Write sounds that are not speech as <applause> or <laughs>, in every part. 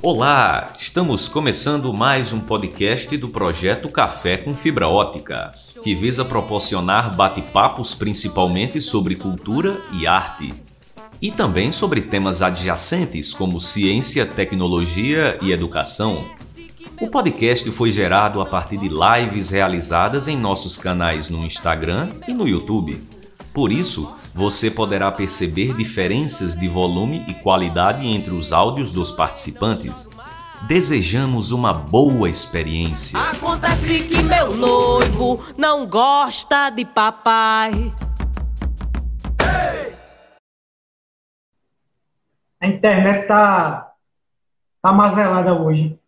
Olá, estamos começando mais um podcast do projeto Café com Fibra Ótica, que visa proporcionar bate-papos principalmente sobre cultura e arte, e também sobre temas adjacentes como ciência, tecnologia e educação. O podcast foi gerado a partir de lives realizadas em nossos canais no Instagram e no YouTube. Por isso, você poderá perceber diferenças de volume e qualidade entre os áudios dos participantes. Desejamos uma boa experiência. Acontece que meu noivo não gosta de papai. A internet tá, tá mazelada hoje.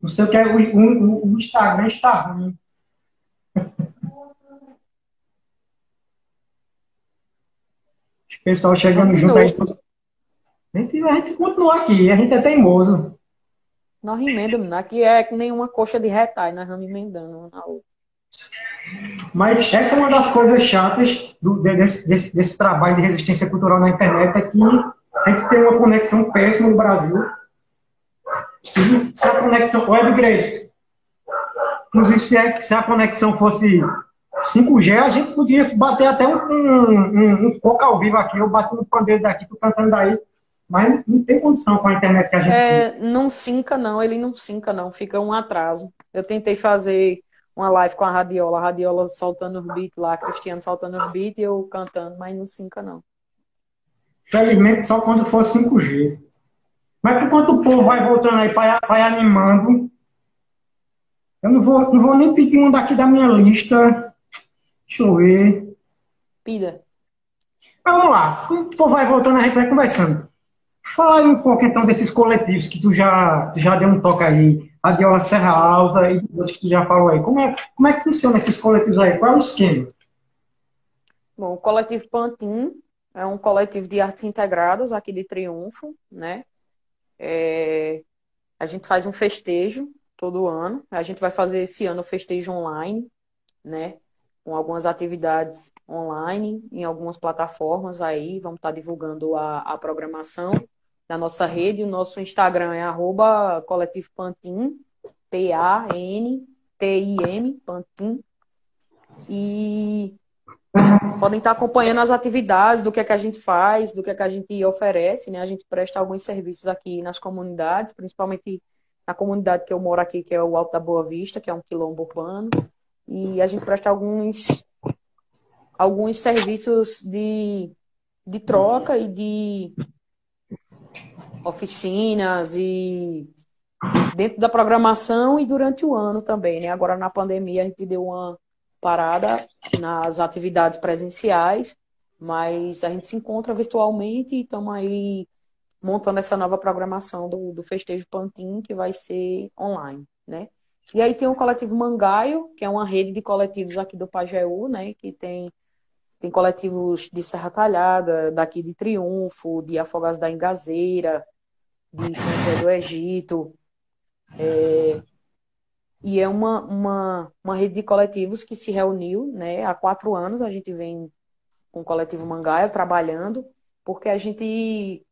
Não sei o que é, o, o, o Instagram está ruim. <laughs> pessoal chegando junto aí. A gente, a gente continua aqui, a gente é teimoso. Nós emendamos, aqui é que nenhuma coxa de retalho, nós vamos emendando uma na outra. Mas essa é uma das coisas chatas do, desse, desse, desse, trabalho de resistência cultural na internet, é que a gente tem uma conexão péssima no Brasil. Se a conexão. Web Grace. Inclusive, se a, se a conexão fosse 5G, a gente podia bater até um, um, um, um pouco ao vivo aqui. Eu bato no pandeiro daqui, tô cantando daí. Mas não tem condição com a internet que a gente é, tem. Não sinca, não. Ele não sinca, não. Fica um atraso. Eu tentei fazer uma live com a Radiola, a Radiola soltando os beats lá, Cristiano soltando os beats e eu cantando, mas não sinca, não. Felizmente, só quando for 5G. Mas enquanto o povo vai voltando aí, vai, vai animando, eu não vou, não vou nem pedir um daqui da minha lista Deixa eu ver. Pida. Mas vamos lá. O vai voltando, a gente vai conversando. Fala um pouco então desses coletivos que tu já, tu já deu um toque aí. A Diola Serra Alta e outros que tu já falou aí. Como é, como é que funciona esses coletivos aí? Qual é o esquema? Bom, o coletivo Pantin é um coletivo de artes integradas aqui de Triunfo, né? É, a gente faz um festejo todo ano. A gente vai fazer esse ano o festejo online, né? Com algumas atividades online em algumas plataformas aí, vamos estar divulgando a, a programação na nossa rede. O nosso Instagram é arroba coletivo Pantin, P-A-N-T-I-M, Pantin. E podem estar acompanhando as atividades, do que é que a gente faz, do que é que a gente oferece, né? A gente presta alguns serviços aqui nas comunidades, principalmente na comunidade que eu moro aqui, que é o Alto da Boa Vista, que é um quilombo urbano e a gente presta alguns, alguns serviços de, de troca e de oficinas e dentro da programação e durante o ano também, né? Agora na pandemia a gente deu uma parada nas atividades presenciais, mas a gente se encontra virtualmente e estamos aí montando essa nova programação do, do Festejo Pantin, que vai ser online, né? E aí tem o coletivo Mangaio, que é uma rede de coletivos aqui do Pajeú, né? Que tem, tem coletivos de Serra Talhada, daqui de Triunfo, de Afogados da Engazeira, de São José do Egito. É, e é uma, uma, uma rede de coletivos que se reuniu né, há quatro anos. A gente vem com o coletivo Mangaio trabalhando, porque a gente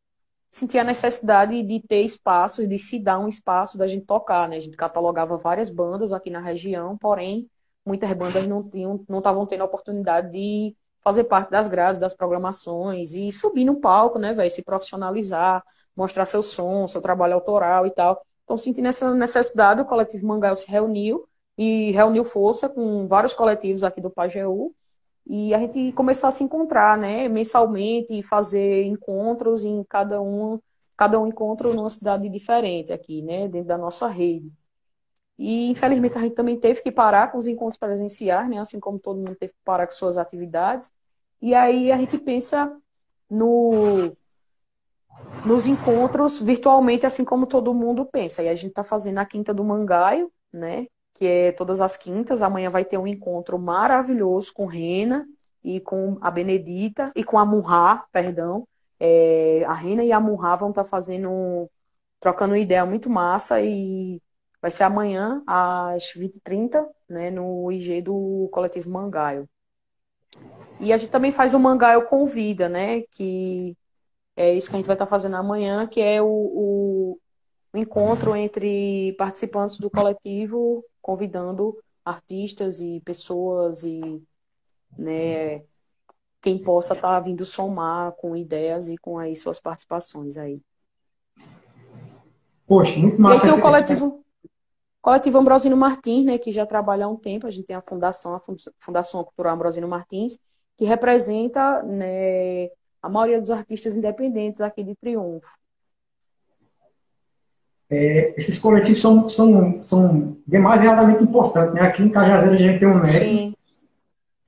sentia a necessidade de ter espaços, de se dar um espaço da gente tocar, né? A gente catalogava várias bandas aqui na região, porém, muitas bandas não tinham, não estavam tendo a oportunidade de fazer parte das grades, das programações e subir no palco, né, velho, se profissionalizar, mostrar seu som, seu trabalho autoral e tal. Então, sentindo essa necessidade, o coletivo Mangael se reuniu e reuniu força com vários coletivos aqui do Pajeú e a gente começou a se encontrar, né, mensalmente, fazer encontros em cada um, cada um encontro numa cidade diferente aqui, né, dentro da nossa rede. E infelizmente a gente também teve que parar com os encontros presenciais, né, assim como todo mundo teve que parar com suas atividades. E aí a gente pensa no nos encontros virtualmente, assim como todo mundo pensa. E a gente está fazendo a Quinta do Mangaio, né? Que é todas as quintas. Amanhã vai ter um encontro maravilhoso com Rena e com a Benedita e com a Murra, perdão. É, a Rena e a Murra vão estar tá fazendo, trocando ideia muito massa e vai ser amanhã às 20h30, né, no IG do Coletivo Mangaio. E a gente também faz o Mangaio Convida, né, que é isso que a gente vai estar fazendo amanhã, que é o, o, o encontro entre participantes do coletivo, convidando artistas e pessoas e né, quem possa estar tá vindo somar com ideias e com aí suas participações aí. Poxa, muito massa. E aí tem o coletivo, coletivo Ambrosino Martins, né, que já trabalha há um tempo, a gente tem a fundação, a Fundação Cultural Ambrosino Martins, que representa né, a maioria dos artistas independentes aqui de Triunfo. É, esses coletivos são, são, são demasiadamente importantes. Né? Aqui em Cajazeiras a gente tem um MEC,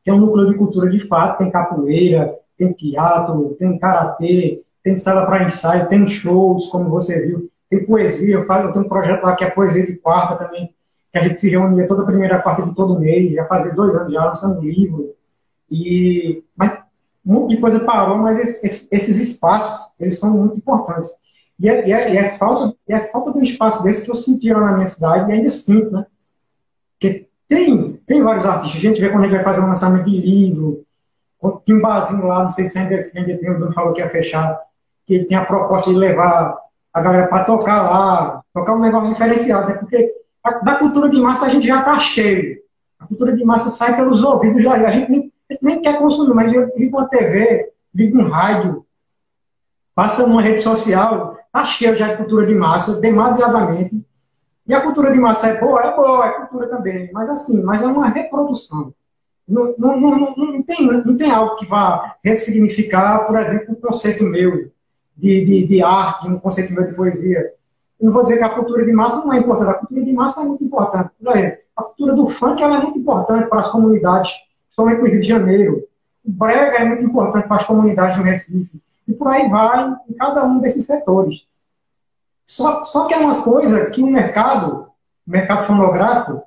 que é um núcleo de cultura de fato, tem capoeira, tem teatro, tem karatê, tem sala para ensaio, tem shows, como você viu, tem poesia, eu, faço, eu tenho um projeto lá que é poesia de quarta também, que a gente se reunia toda primeira quarta de todo mês, já fazia dois anos já lançando um livro, e, mas um monte de coisa parou, mas esses, esses espaços, eles são muito importantes. E é, e, é, e, é falta, é falta de um espaço desse que eu senti lá na minha cidade e ainda sinto, né? Porque tem, tem vários artistas. A gente vê quando a gente vai fazer um lançamento de livro, tem um barzinho lá, não sei se ainda, se ainda tem, o dono falou que ia fechar, que tem a proposta de levar a galera para tocar lá, tocar um negócio diferenciado, né? Porque a, da cultura de massa a gente já está cheio. A cultura de massa sai pelos ouvidos já, a gente nem, nem quer consumir, mas liga uma TV, liga um rádio, passa numa rede social, está cheio já de cultura de massa, demasiadamente. E a cultura de massa é boa? É boa, é cultura também. Mas assim, mas é uma reprodução. Não, não, não, não, tem, não tem algo que vá ressignificar, por exemplo, um conceito meu de, de, de arte, um conceito meu de poesia. Eu não vou dizer que a cultura de massa não é importante. A cultura de massa é muito importante. A cultura do funk ela é muito importante para as comunidades, principalmente no Rio de Janeiro. O brega é muito importante para as comunidades no Recife. E por aí vai em cada um desses setores. Só, só que é uma coisa que o mercado, mercado fonográfico,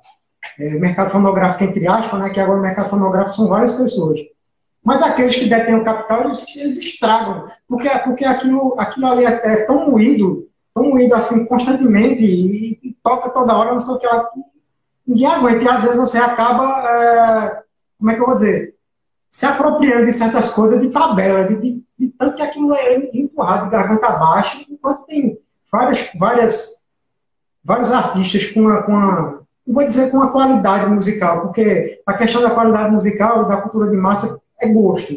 é, mercado fonográfico entre aspas, né, que agora o mercado fonográfico são várias pessoas. Mas aqueles que detêm o capital, eles, eles estragam. Porque, porque aquilo, aquilo ali é, é tão moído, tão moído assim constantemente, e, e, toca toda hora, não sei o que lá. Ninguém aguenta. E às vezes você acaba, é, como é que eu vou dizer? Se apropriando de certas coisas de tabela, de, de, de tanto que aquilo é empurrado de garganta abaixo, enquanto tem várias, várias, vários artistas com uma, com uma, não vou dizer com uma qualidade musical, porque a questão da qualidade musical, da cultura de massa, é gosto.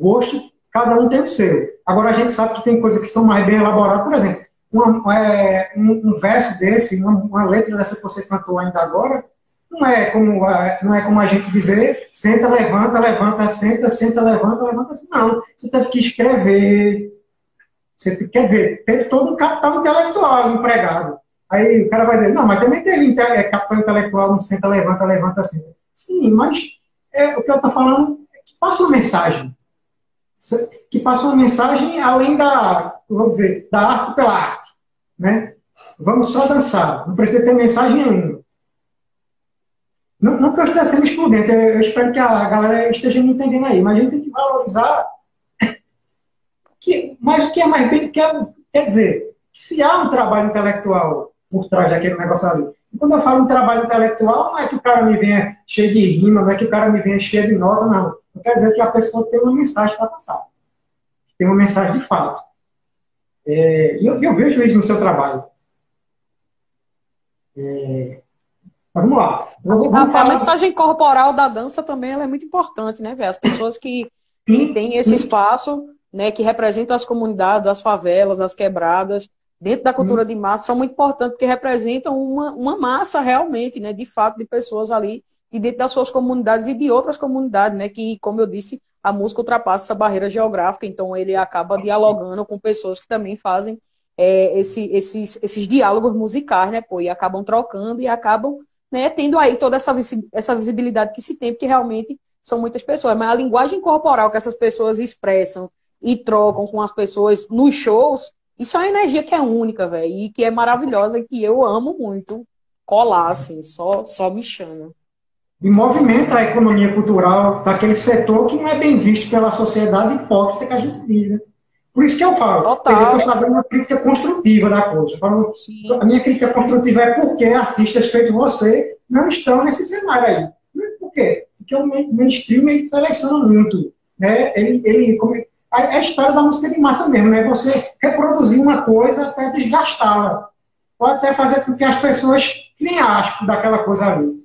Gosto, cada um tem o seu. Agora a gente sabe que tem coisas que são mais bem elaboradas, por exemplo, uma, é, um, um, verso desse, uma, uma, letra dessa que você cantou ainda agora, não é como, é, não é como a gente dizer, senta, levanta, levanta, senta, senta, levanta, levanta, assim, não. Você teve que escrever, você, quer dizer, teve todo um capital intelectual empregado. Aí o cara vai dizer, não, mas também teve é, capital intelectual, não senta, levanta, levanta, senta. Sim, mas é, o que eu estou falando é que passa uma mensagem. Que passa uma mensagem além da, vou dizer, da arte pela arte. Né? Vamos só dançar, não precisa ter mensagem nenhuma. Não, não que eu esteja sendo excludente, eu, eu espero que a galera esteja me entendendo aí, mas a gente tem que valorizar <laughs> que, mas que é mais bem, quer, quer dizer, se há um trabalho intelectual por trás daquele negócio ali. E quando eu falo em trabalho intelectual, não é que o cara me venha cheio de rima, não é que o cara me venha cheio de nota, não. Não quer dizer que a pessoa tem uma mensagem para passar. Tem uma mensagem de fato. É, e eu, eu, vejo isso no seu trabalho. É, vamos lá. Vamos, a, a, mensagem corporal da dança também é muito importante, né, velho? As pessoas que, que têm esse espaço né, que representam as comunidades, as favelas, as quebradas, dentro da cultura de massa, são muito importantes porque representam uma, uma massa realmente, né, de fato, de pessoas ali e dentro das suas comunidades e de outras comunidades, né, que, como eu disse, a música ultrapassa essa barreira geográfica, então ele acaba dialogando com pessoas que também fazem é, esse, esses, esses diálogos musicais, né, pô, e acabam trocando e acabam, né, tendo aí toda essa, essa visibilidade que se tem, porque realmente são muitas pessoas, mas a linguagem corporal que essas pessoas expressam, e trocam com as pessoas nos shows, isso é uma energia que é única, velho, e que é maravilhosa e que eu amo muito colar, assim, só, só me chama. E movimenta a economia cultural daquele setor que não é bem visto pela sociedade hipócrita que a gente vive. Por isso que eu falo, Total. eu estou fazendo uma crítica construtiva da coisa. A minha crítica construtiva é porque artistas feitos você não estão nesse cenário aí. Por quê? Porque o mainstream ele seleciona muito. Né? Ele, ele, como, é a história da música de massa mesmo, né? Você reproduzir uma coisa até desgastá-la. Ou até fazer com que as pessoas criem asco daquela coisa ali.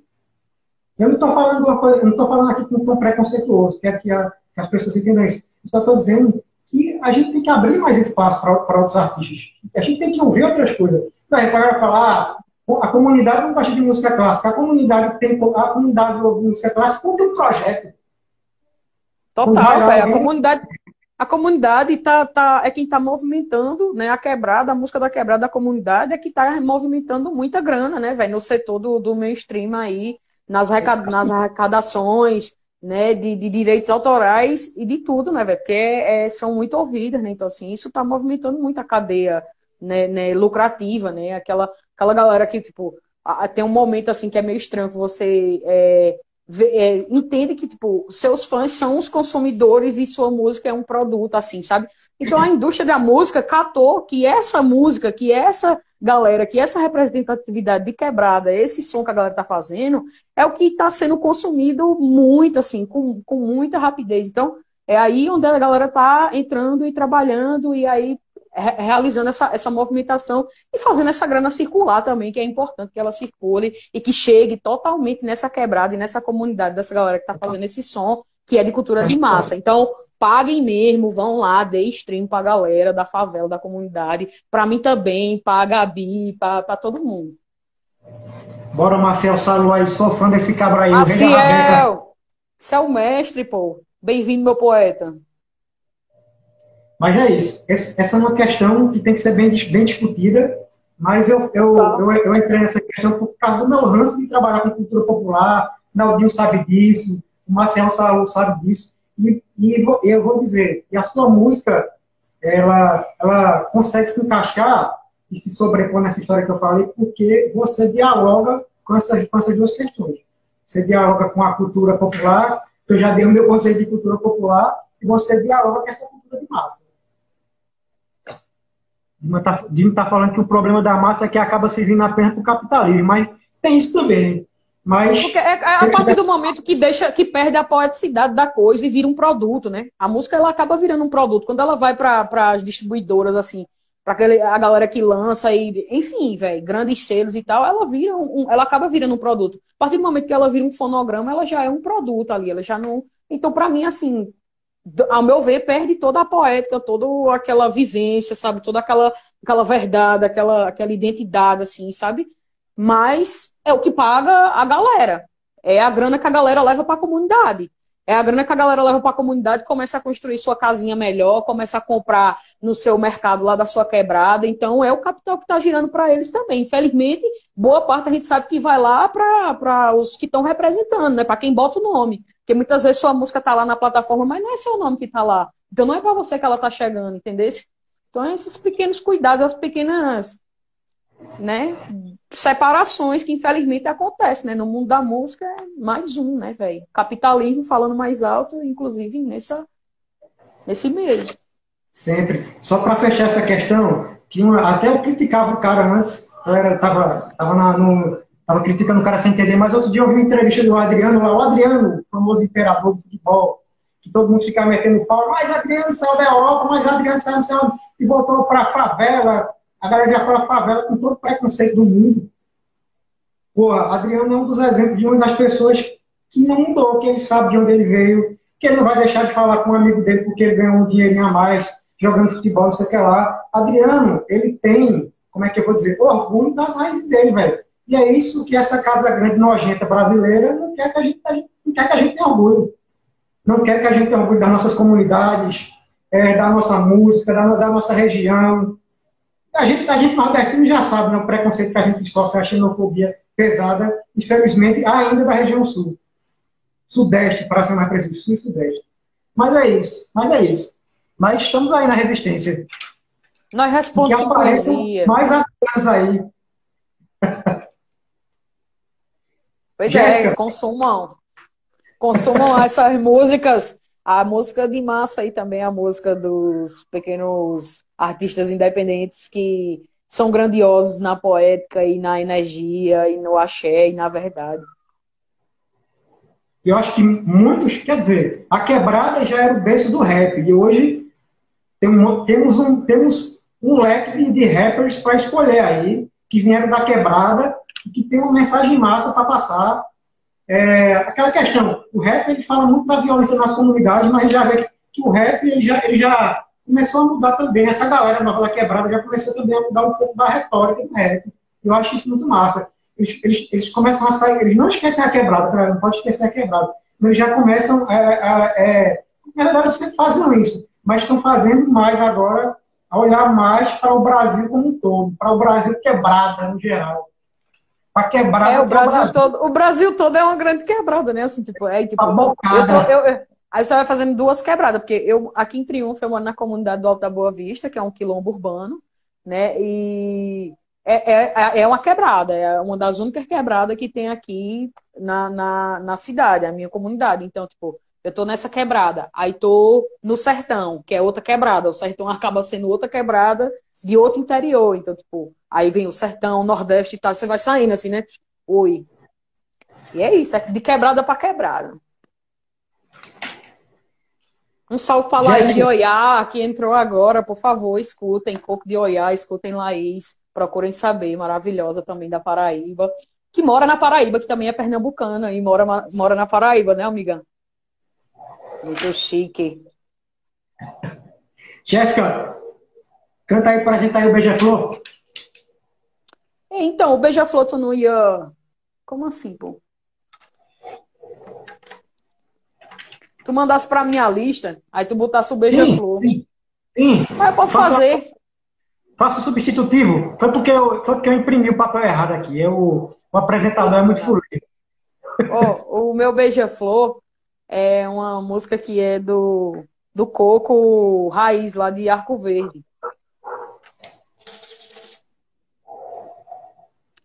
Eu não estou falando uma coisa, não estou falando aqui com tom preconceituoso, quero que, a, que as pessoas entendam isso. Eu só estou dizendo que a gente tem que abrir mais espaço para outros artistas. A gente tem que ouvir outras coisas. Vai falar, ah, a comunidade não gosta de música clássica, a comunidade tem a comunidade ouve música clássica com um projeto. Total, velho. A comunidade, a comunidade tá, tá, é quem está movimentando né, a quebrada, a música da quebrada da comunidade é que está movimentando muita grana, né, velho, no setor do, do mainstream aí, nas, arrecad, nas arrecadações, né, de, de, direitos autorais e de tudo, né, porque é, são muito ouvidas, né, então assim, isso está movimentando muito a cadeia, né, né, lucrativa, né, aquela, aquela galera que, tipo, a, tem um momento, assim, que é meio estranho, que você é, é, entende que, tipo, seus fãs são os consumidores e sua música é um produto, assim, sabe? Então a indústria da música catou que essa música, que essa galera, que essa representatividade de quebrada, esse som que a galera tá fazendo, é o que está sendo consumido muito, assim, com, com muita rapidez. Então, é aí onde a galera tá entrando e trabalhando, e aí realizando essa, essa movimentação e fazendo essa grana circular também, que é importante que ela circule e que chegue totalmente nessa quebrada e nessa comunidade dessa galera que está fazendo esse som, que é de cultura de massa. Então, paguem mesmo, vão lá, dê stream pra galera da favela, da comunidade, para mim também, pra Gabi, pra, todo mundo. Bora, Marcel Salo aí, sou fã desse cabra aí. Marcel! Você é o mestre, pô. Bem-vindo, meu poeta. Mas é isso. Essa é uma questão que tem que ser bem, bem discutida, mas eu, eu, tá. eu, eu, entrei nessa questão por causa do meu lance de trabalhar com cultura popular, Naldinho sabe disso, o Marcelo sabe, sabe disso, e, e eu vou dizer, e a sua música, ela, ela consegue se encaixar e se sobrepor nessa história que eu falei, porque você dialoga com essas, com essas duas questões. Você dialoga com a cultura popular, que eu já dei o meu conceito de cultura popular, e você dialoga com essa cultura de massa. Dima está tá falando que o problema da massa é que acaba servindo apenas para o capitalismo, mas tem isso também. Mas Porque é, é a partir do momento que deixa, que perde a poeticidade da coisa e vira um produto, né? A música ela acaba virando um produto. Quando ela vai para as distribuidoras, assim, para a galera que lança e, enfim, velho, grandes selos e tal, ela vira um, ela acaba virando um produto. A partir do momento que ela vira um fonograma, ela já é um produto ali, ela já não. Então, para mim, assim, ao meu ver, perde toda a poética, toda aquela vivência, sabe? Toda aquela, aquela verdade, aquela, aquela identidade, assim, sabe? Mas é o que paga a galera. É a grana que a galera leva para a comunidade. É a grana que a galera leva para a comunidade, começa a construir sua casinha melhor, começa a comprar no seu mercado lá da sua quebrada. Então, é o capital que está girando para eles também. Infelizmente, boa parte a gente sabe que vai lá para os que estão representando, né? para quem bota o nome. Porque muitas vezes sua música está lá na plataforma, mas não é seu nome que está lá. Então, não é para você que ela está chegando, entendeu? Então, é esses pequenos cuidados, as pequenas né, separações que infelizmente acontecem, né? No mundo da música é mais um, né, velho? Capitalismo falando mais alto, inclusive nessa nesse meio. Sempre. Só para fechar essa questão, tinha uma, até eu criticava o cara antes, eu era, tava, tava, na, no, tava criticando o cara sem entender, mas outro dia eu vi uma entrevista do Adriano, lá, o Adriano, o famoso imperador do futebol, que todo mundo ficava metendo pau, mas Adriano saiu da Europa, mas Adriano saiu, saiu e voltou para a favela, a galera já fala favela com todo o preconceito do mundo. Porra, Adriano é um dos exemplos de uma das pessoas que não mudou, que ele sabe de onde ele veio, que ele não vai deixar de falar com um amigo dele porque ele ganhou um dinheirinho a mais jogando futebol, não sei o que lá. Adriano, ele tem, como é que eu vou dizer, orgulho das raízes dele, velho. E é isso que essa casa grande nojenta brasileira não quer que a gente, não quer que a gente tenha orgulho. Não quer que a gente tenha orgulho das nossas comunidades, é, da nossa música, da, da nossa região, a gente, a gente nordestino já sabe né, o preconceito que a gente sofre, a xenofobia pesada, infelizmente, ainda da região sul. Sudeste, para ser mais preciso, sul e sudeste. Mas é isso, mas é isso. Mas estamos aí na resistência. Nós respondemos. Que apareçam mais atletas aí. Pois Jéssica. é, consumam. Consumam essas músicas a música de massa aí também, a música dos pequenos artistas independentes que são grandiosos na poética e na energia e no axé e na verdade. Eu acho que muitos, quer dizer, a quebrada já era o berço do rap e hoje tem, temos, um, temos um leque de, de rappers para escolher aí, que vieram da quebrada e que tem uma mensagem massa para passar. É, aquela questão, o rap ele fala muito da violência nas comunidades, mas já vê que, o rap ele já, ele já começou a mudar também. Essa galera nova da quebrada já começou também a mudar um pouco da retórica do rap. Eu acho isso muito massa. Eles, eles, eles começam a sair, eles não esquecem a quebrada, não pode esquecer a quebrada, mas eles já começam a, a, a, é, na verdade, eles sempre faziam isso, mas estão fazendo mais agora, a olhar mais para o Brasil como um todo, para o Brasil quebrada no geral. Para quebrada. É, o Brasil, Brasil, todo. O Brasil todo é uma grande quebrada, né? Assim, tipo, é, tipo, bocada. Eu tô, eu, aí você vai fazendo duas quebradas, porque eu aqui em Triunfo eu moro na comunidade do Alto da Boa Vista, que é um quilombo urbano, né? E é, é, é uma quebrada, é uma das únicas quebradas que tem aqui na, na, na cidade, a minha comunidade. Então, tipo, eu tô nessa quebrada, aí tô no sertão, que é outra quebrada. O sertão acaba sendo outra quebrada de outro interior. Então, tipo, aí vem o sertão, o nordeste e tal, você vai saindo assim, né? Oi. E é isso, é de quebrada para quebrada. Um salve para Laís de Oiá, que entrou agora, por favor, escutem Coco de Oiá, escutem Laís, procurem saber, maravilhosa também da Paraíba, que mora na Paraíba, que também é pernambucana e mora, mora na Paraíba, né, amiga? Muito chique. Jéssica, canta aí pra gente aí o Beija-Flor. Então, o Beija-Flor tu não ia... Como assim, pô? Tu mandasse pra minha lista, aí tu botasse o Beija-Flor. Sim, sim, Mas eu posso faça, fazer. Faça o substitutivo. Foi porque, eu, foi porque eu imprimi o papel errado aqui. Eu, o apresentador é muito fluido. Oh, o meu Beija-Flor é uma música que é do, do Coco Raiz, lá de Arco Verde.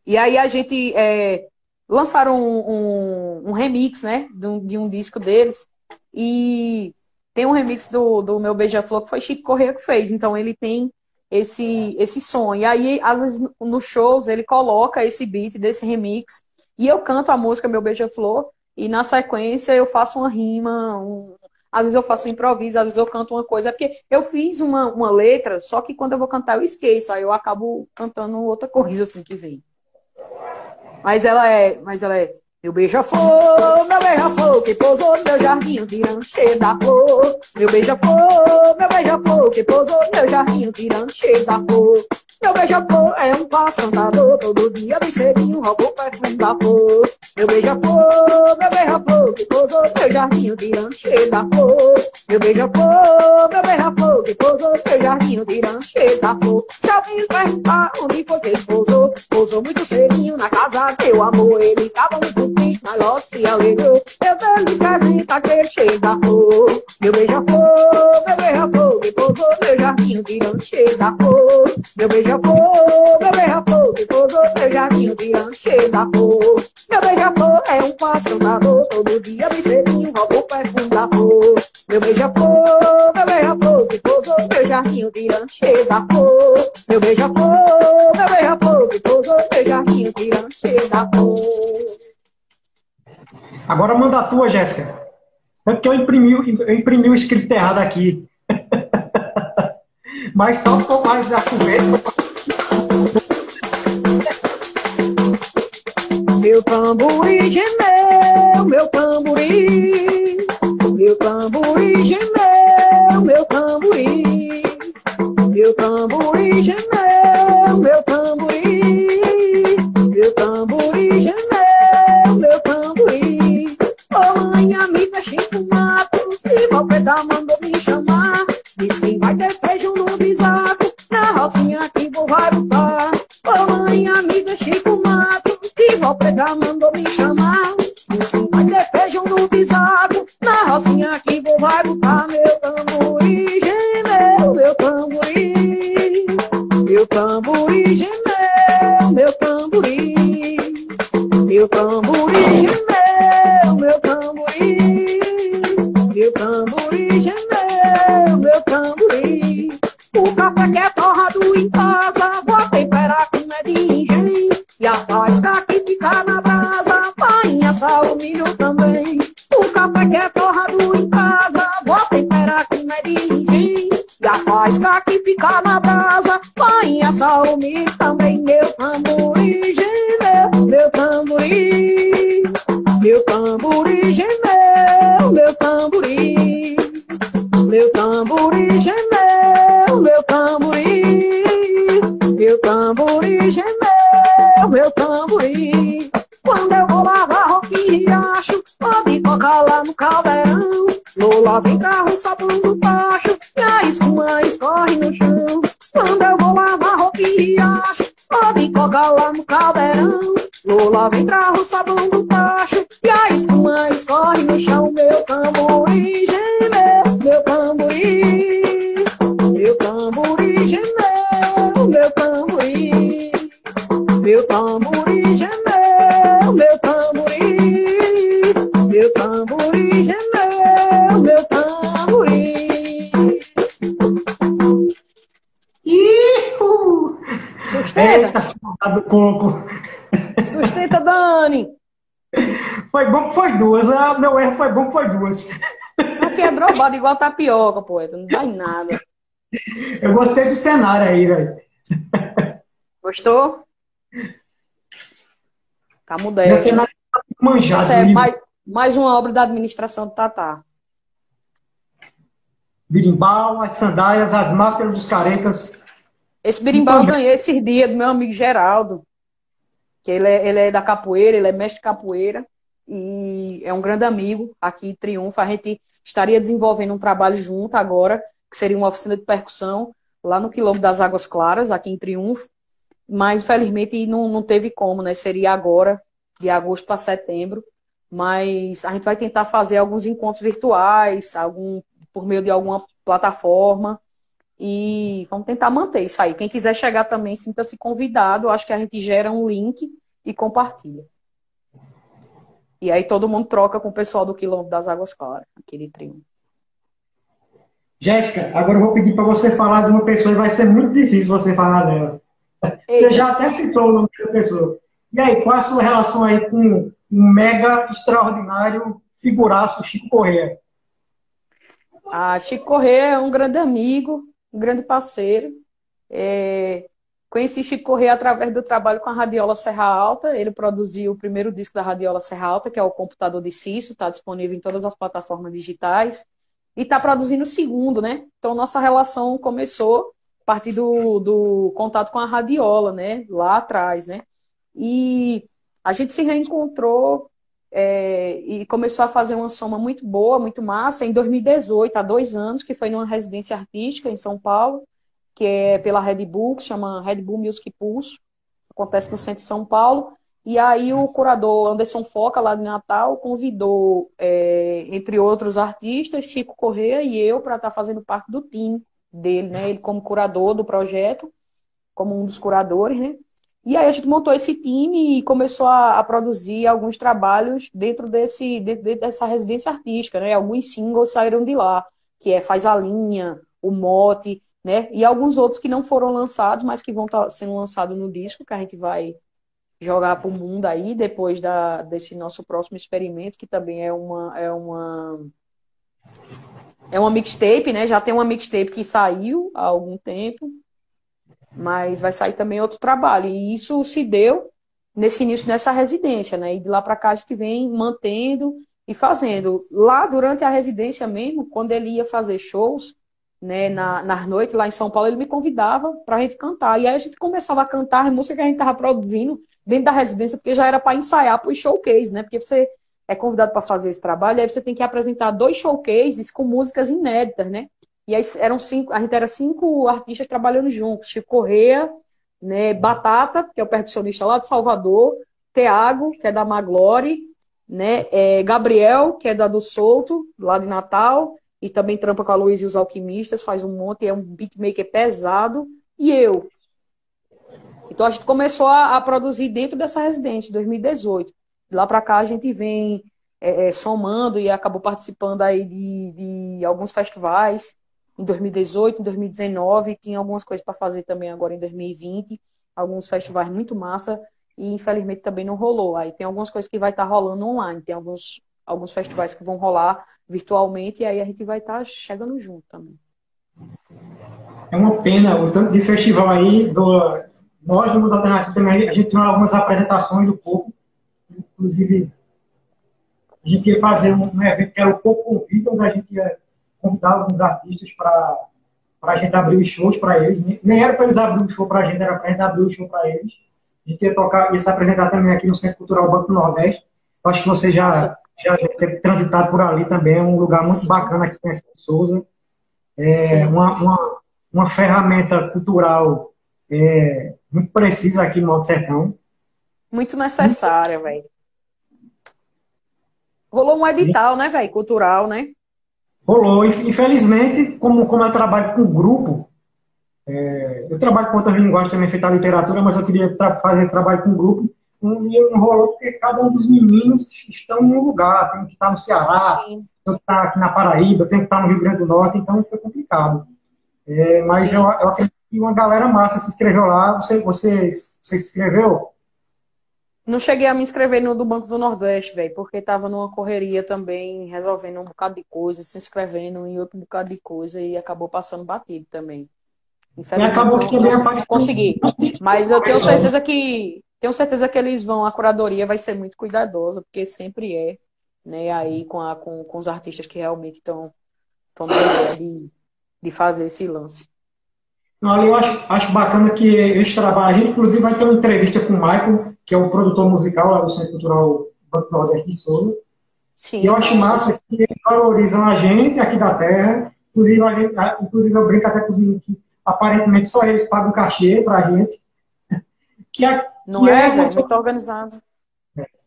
E aí a gente é, lançaram um, um, um, remix, né, de um, de um, disco deles. E tem um remix do, do meu Beija-Flor que foi Chico Correia que fez. Então ele tem esse, esse som. E aí, às vezes, nos shows, ele coloca esse beat desse remix. E eu canto a música Meu Beija-Flor. E na sequência eu faço uma rima, um... às vezes eu faço um improviso, às vezes eu canto uma coisa, porque eu fiz uma, uma letra, só que quando eu vou cantar eu esqueço, aí eu acabo cantando outra coisa assim que vem. Mas ela é, mas ela é meu beija-flor, meu beija-flor, que pousou no meu jardim, tirando cheio da flor. Meu beija-flor, meu beija-flor, que pousou no meu jardim, tirando cheio da flor. Meu beija-flor é um pássaro cantador, todo dia bem cedinho rouba o perfume da flor. Meu beija-flor, meu beija-flor, que pousou meu jardim, tirando cheio da flor. Meu beija-flor, meu beija-flor, que pousou meu jardim, tirando cheio da flor. Se alguém perguntar onde foi que ele pousou, pousou muito cedinho na casa meu amor. Ele tava muito triste, mas logo se alegrou. Eu dando casita que ele cheio da flor. Meu beija-flor, meu beija-flor, que pousou meu beija-flor, meu beija-flor, que pousou meu jardim, tirando cheio da flor. Meu beija-flor é um pássaro nadador, todo dia bem cedinho, rouba o perfume da flor. Meu beija-flor, meu beija-flor, que pousou meu jardim, tirando cheio da flor. Meu beija-flor, meu beija-flor, que pousou meu jardim, tirando cheio da flor. Agora manda a tua, Jéssica. É porque eu imprimi, eu imprimi o script errado aqui. Mas só com mais a conversa. Meu tamborim gemeu, meu tamborim. Meu tamborim gemeu, meu tamborim. Meu tamborim gemeu, tocar lá no caldeirão. Lola vem carro, sabão do tacho, e a espuma escorre no chão. Meu tamborim foi duas. Porque é drobado igual tapioca, poeta. Não dá em nada. Eu gostei do cenário aí, velho. Gostou? Tá Meu mudando. cenário tá manjado. Isso é mais, mais uma obra da administração do Tatá. Birimbau, as sandálias, as máscaras dos caretas. Esse berimbau eu ganhei esses dias do meu amigo Geraldo, que ele é, ele é da capoeira, ele é mestre de capoeira e é um grande amigo aqui em Triunfo. A gente estaria desenvolvendo um trabalho junto agora, que seria uma oficina de percussão lá no Quilombo das Águas Claras, aqui em Triunfo, mas infelizmente não, não teve como, né? Seria agora, de agosto para setembro, mas a gente vai tentar fazer alguns encontros virtuais, algum por meio de alguma plataforma. E vamos tentar manter isso aí. Quem quiser chegar também, sinta-se convidado. Acho que a gente gera um link e compartilha. E aí todo mundo troca com o pessoal do Quilombo das Águas Claras, aquele trio. Jéssica, agora eu vou pedir para você falar de uma pessoa e vai ser muito difícil você falar dela. Você Eita. já até citou o nome dessa pessoa. E aí, qual a sua relação aí com um mega extraordinário figuraço Chico Corrêa? A Chico Corrêa é um grande amigo, um grande parceiro. É, Conheci Chico Corrêa através do trabalho com a Radiola Serra Alta. Ele produziu o primeiro disco da Radiola Serra Alta, que é o Computador de Cício, está disponível em todas as plataformas digitais. E está produzindo o segundo, né? Então, nossa relação começou a partir do, do contato com a Radiola, né? Lá atrás, né? E a gente se reencontrou é, e começou a fazer uma soma muito boa, muito massa, em 2018, há dois anos, que foi numa residência artística em São Paulo, que é pela Red Bull, que chama Red Bull Music Pulse, acontece no centro de São Paulo. E aí o curador Anderson Foca, lá de Natal, convidou, é, entre outros artistas, Chico Corrêa e eu, para estar fazendo parte do time dele, né? Ele como curador do projeto, como um dos curadores, né? E aí a gente montou esse time e começou a, a produzir alguns trabalhos dentro, desse, dentro dessa residência artística, né? Alguns singles saíram de lá, que é Faz a Linha, O Mote, né? E alguns outros que não foram lançados, mas que vão estar sendo lançados no disco, que a gente vai jogar para o mundo aí, depois da, desse nosso próximo experimento, que também é uma, é uma, é uma mixtape, né? Já tem uma mixtape que saiu há algum tempo, mas vai sair também outro trabalho. E isso se deu nesse início nessa residência, né? E de lá para cá a gente vem mantendo e fazendo. Lá durante a residência mesmo, quando ele ia fazer shows, né, na, nas noites lá em São Paulo, ele me convidava para a gente cantar. E aí a gente começava a cantar a música que a gente estava produzindo dentro da residência, porque já era para ensaiar para os showcase, né? Porque você é convidado para fazer esse trabalho, aí você tem que apresentar dois showcases com músicas inéditas, né? E aí eram cinco, a gente era cinco artistas trabalhando juntos, Chico Correa, né, Batata, que é o percussionista lá de Salvador, Teago, que é da Maglore, né, é, Gabriel, que é da do Solto, lá de Natal, e também trampa com a Luiz e os Alquimistas, faz um monte, é um beatmaker pesado, e eu. Então a gente começou a, a produzir dentro dessa residência, em 2018. De lá para cá a gente vem é, é, somando e acabou participando aí de, de alguns festivais, em 2018, em 2019, tinha algumas coisas para fazer também agora em 2020, alguns festivais muito massa, e infelizmente também não rolou. Aí tem algumas coisas que vai estar tá rolando online, tem alguns, alguns festivais que vão rolar virtualmente, e aí a gente vai estar tá chegando junto também. É uma pena o tanto de festival aí do nós do Mundo Alternativo também a gente tem algumas apresentações do corpo, inclusive a gente ia fazer um, evento que era o Pouco Convida, onde a gente ia convidar alguns artistas para a gente abrir os shows para eles. Nem era para eles abrir o show para a gente, era para a gente abrir o show para eles. A gente ia, tocar, ia se apresentar também aqui no Centro Cultural Banco do Nordeste. Eu acho que você já, já ter transitado por ali também. É um lugar muito Sim. bacana aqui em Souza. É uma, uma, uma ferramenta cultural é, muito precisa aqui no Alto Sertão. Muito necessária, velho. Rolou um edital, né, velho? Cultural, né? Rolou. Infelizmente, como, como eu trabalho com grupo, é, eu trabalho com outras linguagens também, feita literatura, mas eu queria fazer esse trabalho com grupo. Não rolou porque cada um dos meninos estão em um lugar. Tem que estar no Ceará, Sim. tem que estar aqui na Paraíba, tem que estar no Rio Grande do Norte, então foi complicado. É, mas eu, eu acredito que uma galera massa se inscreveu lá. Você, você, você se inscreveu? Não cheguei a me inscrever no do Banco do Nordeste, velho, porque estava numa correria também, resolvendo um bocado de coisa, se inscrevendo em outro bocado de coisa e acabou passando batido também. Infelizmente, e acabou que também apareceu. Consegui. Mas eu tenho certeza que tenho certeza que eles vão, a curadoria vai ser muito cuidadosa, porque sempre é, né, aí com, a, com, com os artistas que realmente estão de, de fazer esse lance. Não, eu acho, acho bacana que esse trabalho, a gente inclusive vai ter uma entrevista com o Michael, que é o produtor musical lá do Centro Cultural Banco Nordeste de Souza. Sim. E eu acho massa que eles valorizam a gente aqui da terra. Inclusive, a gente, inclusive eu brinco até com os meninos que aparentemente só eles pagam cachê pra gente. <laughs> Que é, Não é, é muito organizado.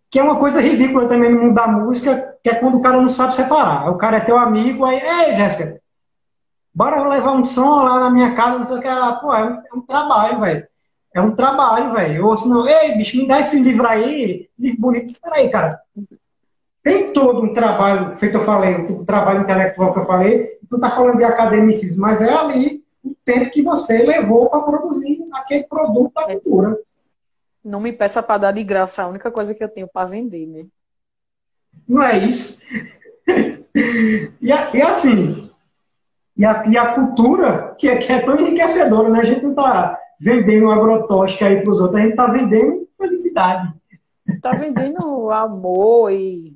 Que é uma coisa ridícula também no mundo da música, que é quando o cara não sabe separar. O cara é teu amigo, aí, ei, Jéssica, bora levar um som lá na minha casa, não sei o que. Ela, pô, é um, é um trabalho, velho. É um trabalho, velho. Ou senão, ei, bicho, me dá esse livro aí, livro bonito. Peraí, cara. Tem todo um trabalho, feito eu falei, um trabalho intelectual que eu falei, não está falando de academicismo, mas é ali o tempo que você levou para produzir aquele produto da cultura. Não me peça para dar de graça, a única coisa que eu tenho para vender, né? Não é isso. <laughs> e, e assim, e a, e a cultura, que é, que é tão enriquecedora, né? A gente não está vendendo agrotóxico aí para os outros, a gente está vendendo felicidade. Está vendendo amor e,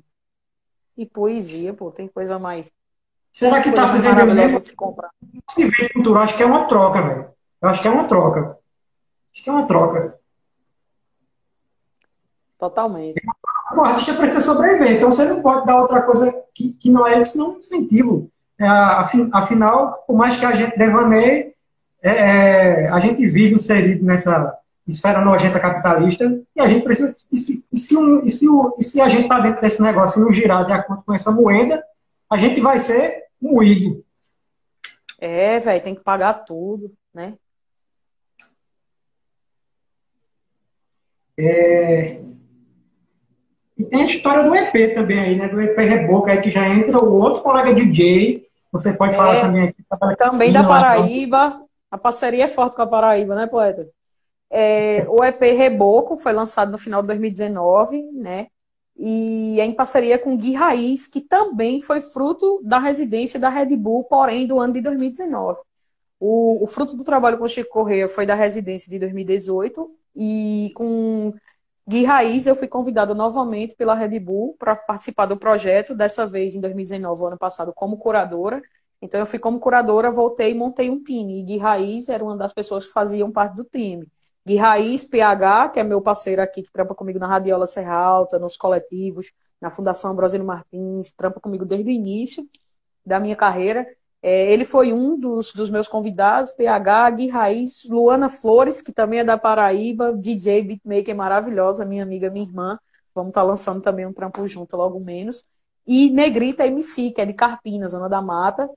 e poesia, pô, tem coisa mais. Será que está se vendendo mesmo? Se comprar. Se vende cultura, acho que é uma troca, velho. Eu acho que é uma troca. Acho que é uma troca. Totalmente. O artista precisa sobreviver, então você não pode dar outra coisa que, que não é isso, não é incentivo. É, afinal, por mais que a gente devaneie, é, é, a gente vive inserido nessa esfera nojenta capitalista e a gente precisa. E se, e se, um, e se, e se a gente está dentro desse negócio e não girar de acordo com essa moeda, a gente vai ser moído. É, velho, tem que pagar tudo, né? É... E tem a história do EP também aí, né? Do EP Reboca aí que já entra o outro colega DJ. Você pode é, falar também aqui. Também da Paraíba. A parceria é forte com a Paraíba, né, poeta? É, o EP Reboco foi lançado no final de 2019, né? E é em parceria com Gui Raiz, que também foi fruto da residência da Red Bull, porém do ano de 2019. O, o fruto do trabalho com o Chico Correia foi da residência de 2018 e com Gui Raiz eu fui convidada novamente pela Red Bull para participar do projeto, dessa vez em 2019, ano passado, como curadora. Então eu fui como curadora, voltei e montei um time. E Gui Raiz era uma das pessoas que faziam parte do time. Gui Raiz, PH, que é meu parceiro aqui, que trampa comigo na Radiola Serra Alta, nos coletivos, na Fundação Ambrosino Martins, trampa comigo desde o início da minha carreira. É, ele foi um dos, dos, meus convidados, PH, Gui Raiz, Luana Flores, que também é da Paraíba, DJ, beatmaker maravilhosa, minha amiga, minha irmã. Vamos estar tá lançando também um trampo junto logo menos. E Negrita MC, que é de Carpina, Zona da Mata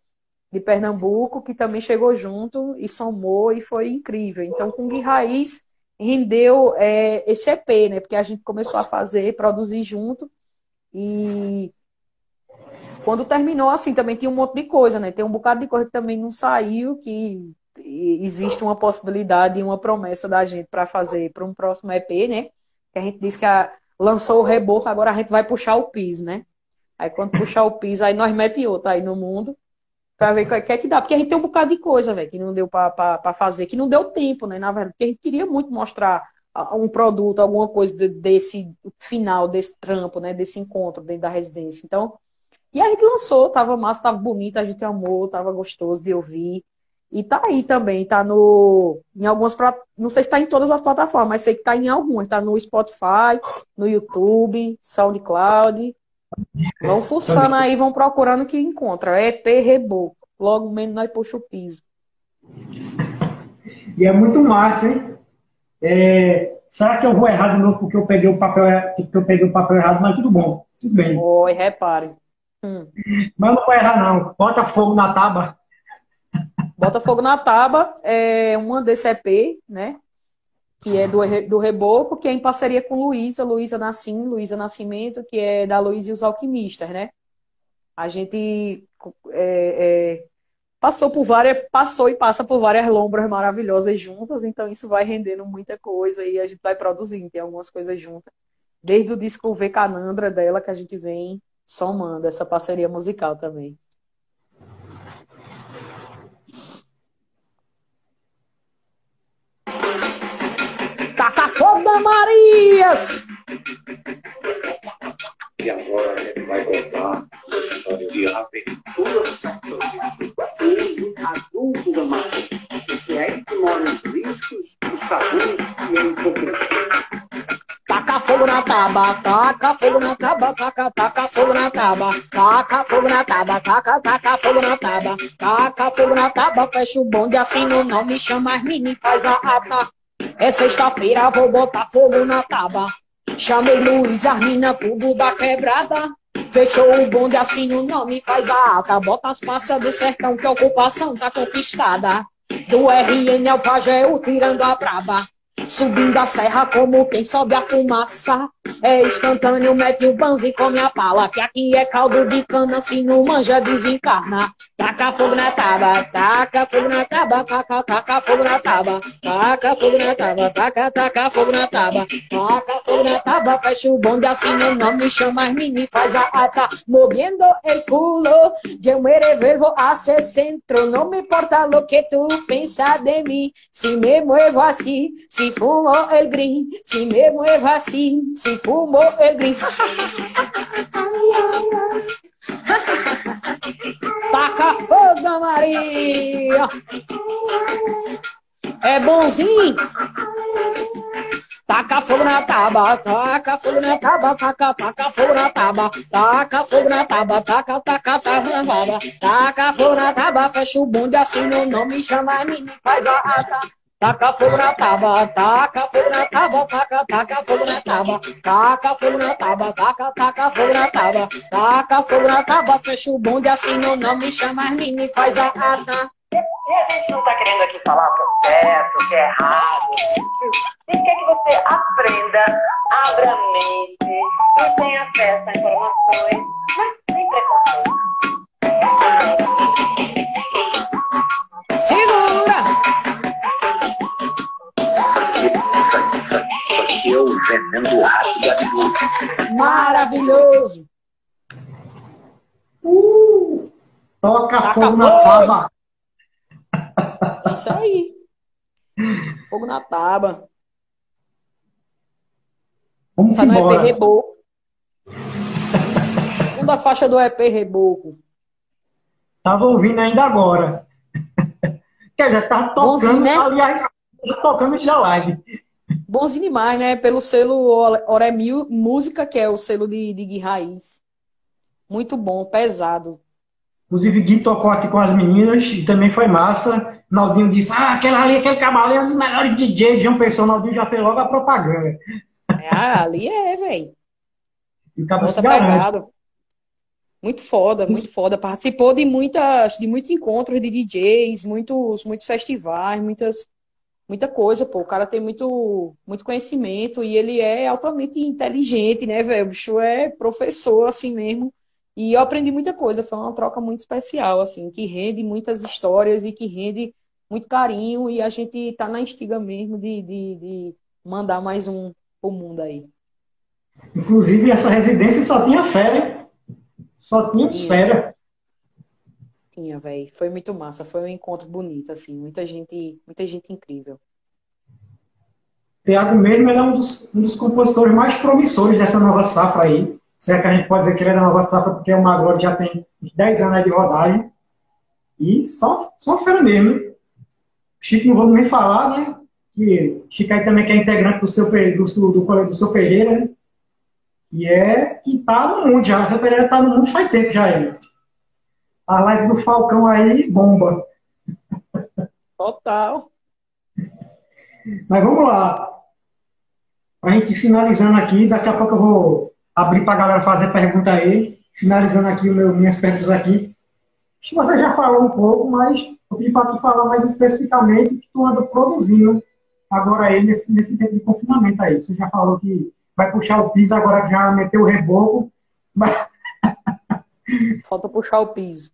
de Pernambuco, que também chegou junto e somou e foi incrível. Então, com Gui Raiz rendeu é, esse EP, né? Porque a gente começou a fazer, produzir junto e quando terminou, assim, também tinha um monte de coisa, né? Tem um bocado de coisa que também não saiu, que existe uma possibilidade e uma promessa da gente para fazer para um próximo EP, né? Que a gente disse que a, lançou o reboco, agora a gente vai puxar o PIS, né? Aí quando puxar o PIS, aí nós mete outro aí no mundo Pra ver o que é que dá. Porque a gente tem um bocado de coisa, velho, que não deu pra fazer, que não deu tempo, né? Na verdade, porque a gente queria muito mostrar um produto, alguma coisa desse final, desse trampo, né? Desse encontro dentro da residência. Então, e a gente lançou, tava massa, tava bonito, a gente amou, tava gostoso de ouvir. E tá aí também, tá no. Em algumas. Não sei se tá em todas as plataformas, mas sei que tá em algumas. Tá no Spotify, no YouTube, SoundCloud. Vão fuçando aí, vão procurando que encontra. EP Reboco. Logo menos nós puxa o piso. E é muito massa, hein? É... Será que eu vou errar de novo porque eu peguei o papel, porque eu peguei o papel errado, mas tudo bom. Tudo bem. Oi, repare. Hum. Mas não vou errar, não. Bota fogo na tábua. Bota fogo na tábua é uma DCP, né? Que é do, do Reboco, que é em parceria com Luísa, Luísa Nassim, Luísa Nascimento, que é da Luísa e os Alquimistas, né? A gente é, é, passou por várias, passou e passa por várias lombras maravilhosas juntas, então isso vai rendendo muita coisa e a gente vai produzindo, tem algumas coisas juntas. Desde o disco V Canandra dela, que a gente vem somando essa parceria musical também. Taca fogo Marias! E agora a gente vai contar a história de aventura do. Uso adulto da. Que é aí que moram os riscos, os tabus e a hipocrisia. Taca fogo na taba, taca fogo na taba, taca, taca fogo na taba, taca fogo na taba, taca, taca fogo na taba, taca fogo na taba, fecha o bonde, assim não me chama as mini, faz a ata. É sexta-feira, vou botar fogo na taba. Chamei Luiz, Armina, tudo da quebrada. Fechou o bonde, assim o nome, faz a ata. Bota as passas do sertão, que a ocupação tá conquistada. Do RN ao Pajéu, tirando a braba. Subindo a serra como quem sobe a fumaça. É instantâneo, mete o banzo e come a pala. Que aqui é caldo de cana, se não manja, desencarna. Taca fogo na tábua, taca fogo na tábua, taca, taca fogo na tábua. Taca fogo na tábua, taca, taca fogo na tábua. Taca fogo na tábua, fecha o bonde assim, não me chama as mini, faz a ata. Moviendo el culo, yo me revuelvo hacia el centro. No me importa lo que tú pensas de mí. Si me muevo así, si fumo el green, si me muevo así, si fumo el green. Taca fogo, Maria! É bonzinho? Taca fogo na taba, taca fogo na taba, taca, taca fogo na taba, taca fogo na taba, taca, taca, taca, taca, taca fogo na taba, fecha o bonde assim, não, não me chama, menino, faz a ata. Taca fogo na tábua, taca fogo na tábua, taca, taca fogo na tábua, taca fogo na tábua, taca, taca fogo na tábua, taca fogo na tábua, fecha o bonde assim, não, não me chama as meninas faz a ata. E a gente não tá querendo aqui falar que é certo, que é errado. Gente quer que você aprenda, abra a mente e tenha acesso a informações, mas sem preconceito. Segura! Aqui é o veneno do rato da Maravilhoso! Uh, toca Taca fogo na tábua. Isso aí. Fogo na tábua. Vamos Tá no EP embora. Reboco. Segunda faixa do EP Reboco. Tava ouvindo ainda agora. Quer dizer, tava tocando, Bonzinho, né? aliás, tocando antes da live. Bonzinho demais, né? Pelo selo Oré Mil- Música, que é o selo de, de Gui Raiz. Muito bom, pesado. Inclusive, Gui tocou aqui com as meninas e também foi massa. Naldinho disse: Ah, aquele ali, aquele cavaleiro é um dos melhores DJs de João Pessoa. Naldinho já fez logo a propaganda. Ah, ali é, velho. E o cara se garante. pegada. Muito foda, muito foda. Participou de muitas, de muitos encontros de DJs, muitos, muitos festivais, muitas, muita coisa, pô. O cara tem muito, muito conhecimento e ele é altamente inteligente, né, velho? O bicho é professor, assim mesmo. E eu aprendi muita coisa. Foi uma troca muito especial, assim, que rende muitas histórias e que rende muito carinho. E a gente tá na instiga mesmo de, de, de mandar mais um pro mundo aí. Inclusive, essa residência só tinha fera, hein? Só tinha Isso. fera. Tinha, velho. Foi muito massa. Foi um encontro bonito, assim. Muita gente, muita gente incrível. Tiago mesmo é um dos, um dos compositores mais promissores dessa nova safra aí. Se é que a gente pode dizer que ele é da nova safra, porque o Magro já tem 10 anos de rodagem. E só, só fera mesmo. Chico não vamos nem falar, né? Que Chico aí também que é integrante do seu, do, do, do, do seu Pereira, né? E é que tá no mundo já. O seu Pereira tá no mundo faz tempo já ele. A live do Falcão aí bomba. Total. Mas vamos lá. Pra gente finalizando aqui, daqui a pouco eu vou abrir pra galera fazer pergunta aí. Finalizando aqui meu, minhas perguntas aqui. Acho que você já falou um pouco, mas eu pedi para tu falar mais especificamente o que tu anda produzindo agora aí nesse, nesse tempo de confinamento aí. Você já falou que vai puxar o piso, agora já meteu o reboco. Mas... Falta puxar o piso.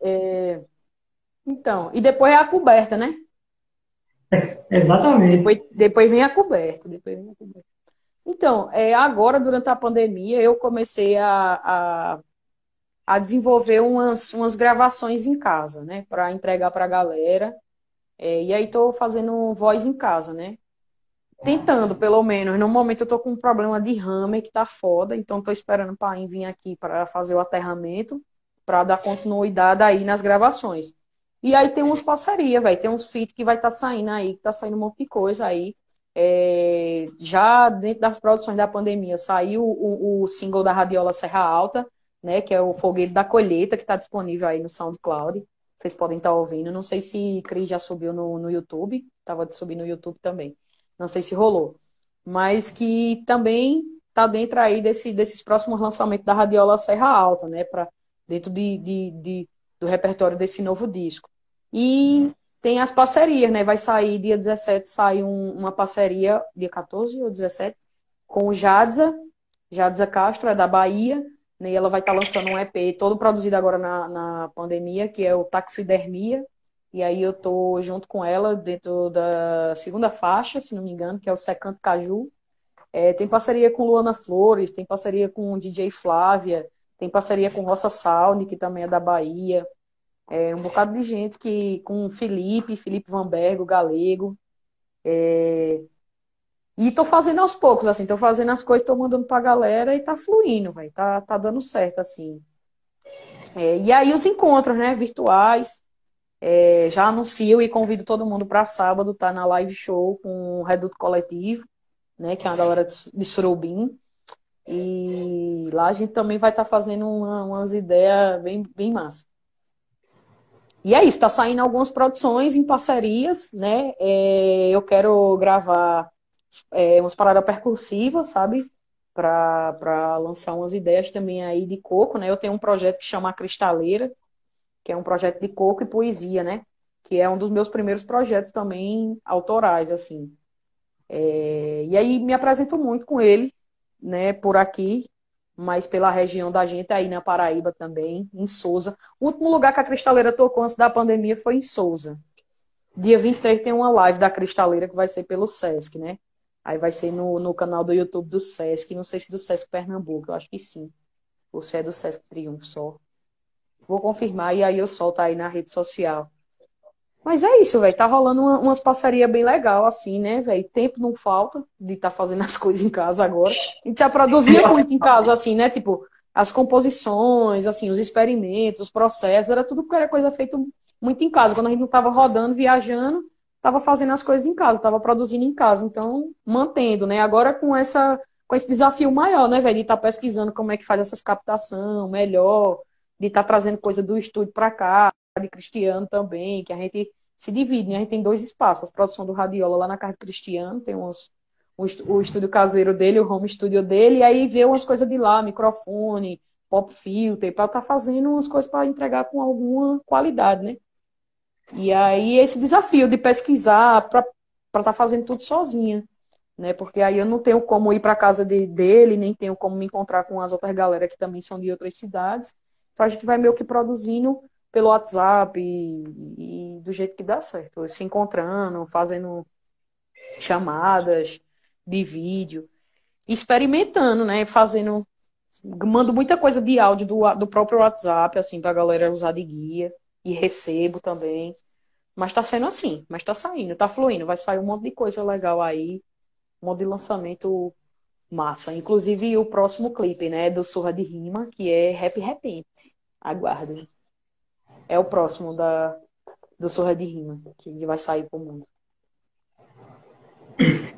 É... Então, e depois é a coberta, né? É, exatamente. Depois, depois vem a coberta. Depois vem a coberta. Então, é, agora, durante a pandemia, eu comecei a, a a desenvolver umas, umas gravações em casa, né? Para entregar para a galera. É, e aí estou fazendo voz em casa, né? Tentando, pelo menos. No momento eu estou com um problema de hammer que tá foda, então estou esperando para vir aqui para fazer o aterramento, para dar continuidade aí nas gravações. E aí tem umas parcerias, velho. Tem uns feats que vai estar tá saindo aí, que tá saindo um monte de coisa aí. É, já dentro das produções da pandemia saiu o, o single da Radiola Serra Alta, né? Que é o Foguete da Colheita, que está disponível aí no SoundCloud. Vocês podem estar tá ouvindo. Não sei se Cris já subiu no, no YouTube. De subir no YouTube também. Não sei se rolou. Mas que também está dentro aí desse, desses próximos lançamentos da Radiola Serra Alta, né? Pra, dentro de, de, de, do repertório desse novo disco. E tem as parcerias, né? Vai sair dia 17, sai um, uma parceria, dia 14 ou 17, com o Jadza, Jadza Castro, é da Bahia, né? E ela vai estar tá lançando um EP todo produzido agora na, na pandemia, que é o Taxidermia. E aí eu tô junto com ela dentro da segunda faixa, se não me engano, que é o Secanto Caju. É, tem parceria com Luana Flores, tem parceria com DJ Flávia, tem parceria com Roça Sound, que também é da Bahia. É, um bocado de gente que com Felipe, Felipe Vanbergo, Galego. É, e tô fazendo aos poucos, assim, tô fazendo as coisas, tô mandando pra galera e tá fluindo, vai, tá, tá dando certo, assim. É, e aí os encontros, né, virtuais, é, já anuncio e convido todo mundo para sábado, tá na live show com o Reduto Coletivo, né, que é uma galera de Surubim. E lá a gente também vai estar tá fazendo uma, umas ideias bem, bem massa. E é isso, tá saindo algumas produções em parcerias, né? É, eu quero gravar é, umas paradas percursivas, sabe? Para lançar umas ideias também aí de coco, né? Eu tenho um projeto que chama Cristaleira, que é um projeto de coco e poesia, né? Que é um dos meus primeiros projetos também autorais, assim. É, e aí me apresento muito com ele, né? Por aqui, mas pela região da gente, aí na Paraíba também, em Souza. O último lugar que a Cristaleira tocou antes da pandemia foi em Souza. Dia 23 tem uma live da Cristaleira que vai ser pelo Sesc, né? Aí vai ser no, no canal do YouTube do Sesc. Não sei se do Sesc Pernambuco, eu acho que sim. Ou se é do Sesc Triunfo só. Vou confirmar e aí eu solto aí na rede social. Mas é isso, velho. Tá rolando uma, umas parcerias bem legal, assim, né, velho? Tempo não falta de estar tá fazendo <laughs> as coisas em casa agora. A gente já produzia muito em casa, assim, né? Tipo, as composições, assim, os experimentos, os processos, era tudo porque era coisa feita muito em casa. Quando a gente não tava rodando, viajando, estava fazendo as coisas em casa, estava produzindo em casa, então mantendo, né? Agora com essa com esse desafio maior, né, velho, de estar tá pesquisando como é que faz essas captação melhor, de estar tá trazendo coisa do estúdio para cá, de Cristiano também, que a gente se divide, né? A gente tem dois espaços, a produção do Radiola lá na casa do Cristiano, tem uns o estúdio caseiro dele, o home studio dele, e aí vê umas coisas de lá, microfone, pop filter, para estar tá fazendo umas coisas para entregar com alguma qualidade, né? E aí esse desafio de pesquisar para estar tá fazendo tudo sozinha, né? Porque aí eu não tenho como ir para casa de, dele, nem tenho como me encontrar com as outras galera que também são de outras cidades. Então a gente vai meio que produzindo pelo WhatsApp e, e do jeito que dá certo, se encontrando, fazendo chamadas de vídeo, experimentando, né? Fazendo Mando muita coisa de áudio do, do próprio WhatsApp, assim, pra galera usar de guia. E recebo também. Mas tá sendo assim, mas tá saindo, tá fluindo. Vai sair um monte de coisa legal aí. Um monte de lançamento massa. Inclusive o próximo clipe, né, do Surra de Rima, que é Rap Repente. Aguardem. É o próximo da, do Surra de Rima, que vai sair pro mundo.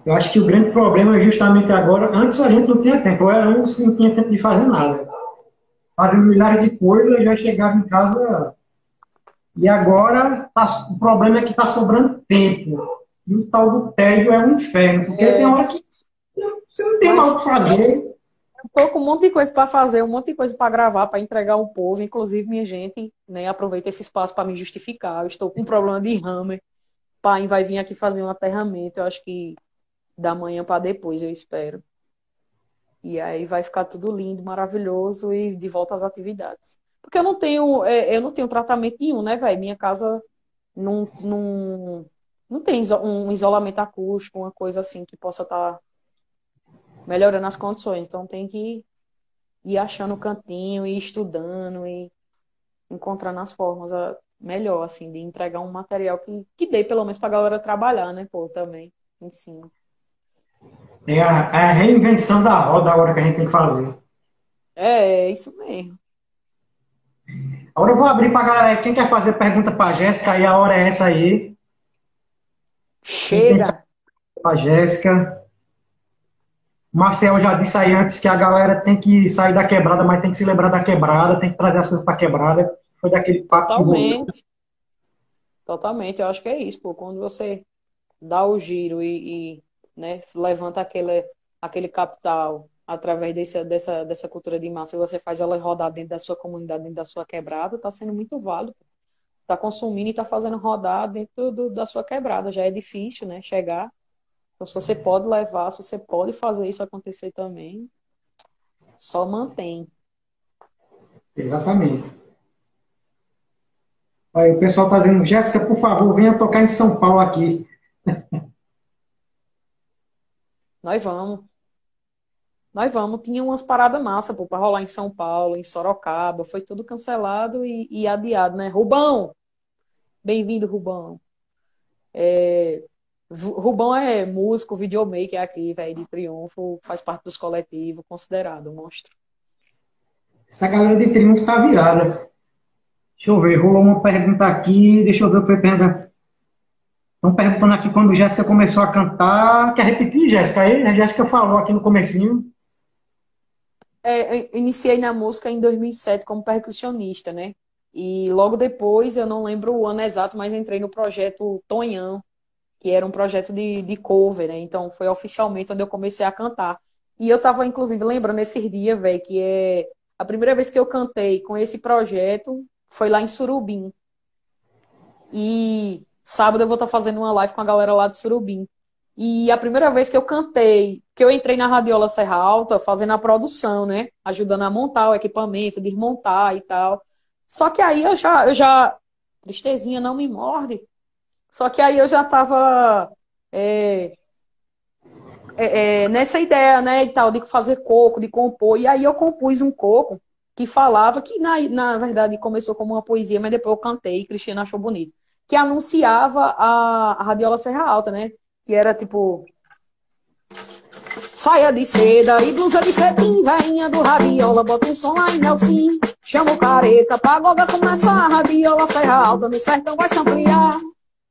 Eu acho que o grande problema é justamente agora, antes a gente não tinha tempo, eu era um que não tinha tempo de fazer nada. Fazendo milhares de coisas, já chegava em casa. E agora tá, o problema é que está sobrando tempo. E o tal do tédio é um inferno, porque é. tem hora que você não tem mais o que fazer. Estou com um monte de coisa para fazer, um monte de coisa para gravar, para entregar ao povo. Inclusive, minha gente, né, aproveita esse espaço para me justificar. Eu estou com um problema de hammer. Pai vai vir aqui fazer um aterramento. Eu acho que da manhã para depois, eu espero. E aí vai ficar tudo lindo, maravilhoso e de volta às atividades. Porque eu não tenho, é, eu não tenho tratamento nenhum, né, velho? Minha casa não, não, não tem um isolamento acústico, uma coisa assim que possa estar tá melhorando as condições. Então tem que ir achando o cantinho, ir estudando e encontrando as formas ah, melhor, assim, de entregar um material que, que dê pelo menos pra galera trabalhar, né, pô, também, em cima. É a, é a reinvenção da roda agora que a gente tem que fazer. É, é isso mesmo. Agora eu vou abrir pra galera. Quem quer fazer pergunta pra Jéssica, aí a hora é essa aí. Chega! Pra Jéssica. Marcel já disse aí antes que a galera tem que sair da quebrada, mas tem que se lembrar da quebrada, tem que trazer as coisas pra quebrada. Foi daquele papo. Totalmente. Totalmente, eu acho que é isso, pô. Quando você dá o giro e, e né, levanta aquele, aquele capital através desse, dessa, dessa cultura de massa, e você faz ela rodar dentro da sua comunidade, dentro da sua quebrada, está sendo muito válido. Está consumindo e está fazendo rodar dentro do, da sua quebrada. Já é difícil, né? Chegar. Então, se você pode levar, se você pode fazer isso acontecer também, só mantém. Exatamente. Aí o pessoal está dizendo, Jéssica, por favor, venha tocar em São Paulo aqui. <laughs> Nós vamos. Nós vamos. Tinha umas paradas massa para rolar em São Paulo, em Sorocaba. Foi tudo cancelado e, e adiado, né? Rubão! Bem-vindo, Rubão. É, Rubão é músico, videomaker aqui, velho, de Triunfo, faz parte dos coletivos, considerado monstro. Essa galera de Triunfo tá virada. Deixa eu ver, rolou uma pergunta aqui, deixa eu ver o que pergunta. Estão perguntando aqui quando Jéssica começou a cantar. Quer repetir, Jéssica? Aí, a Jéssica falou aqui no comecinho. É, eu iniciei na música em 2007 como percussionista, né? E logo depois, eu não lembro o ano exato, mas entrei no projeto Tonhão, que era um projeto de, de cover, né? Então foi oficialmente onde eu comecei a cantar. E eu tava, inclusive, lembrando esses dias, velho, que é a primeira vez que eu cantei com esse projeto foi lá em Surubim. E Sábado eu vou estar fazendo uma live com a galera lá de Surubim. E a primeira vez que eu cantei, que eu entrei na Radiola Serra Alta, fazendo a produção, né? Ajudando a montar o equipamento, desmontar e tal. Só que aí eu já, eu já. Tristezinha não me morde. Só que aí eu já tava. É, é, é, nessa ideia, né, e tal, de fazer coco, de compor. E aí eu compus um coco que falava que, na, na verdade, começou como uma poesia, mas depois eu cantei e Cristina achou bonito que anunciava a, a Radiola Serra Alta, né? Que era tipo. Saia de seda e blusa de cetim, veinha do radiola, bota um som lá em Nelson. Chama o careta, pagoda começa a radiola Serra Alta, no sertão vai se ampliar.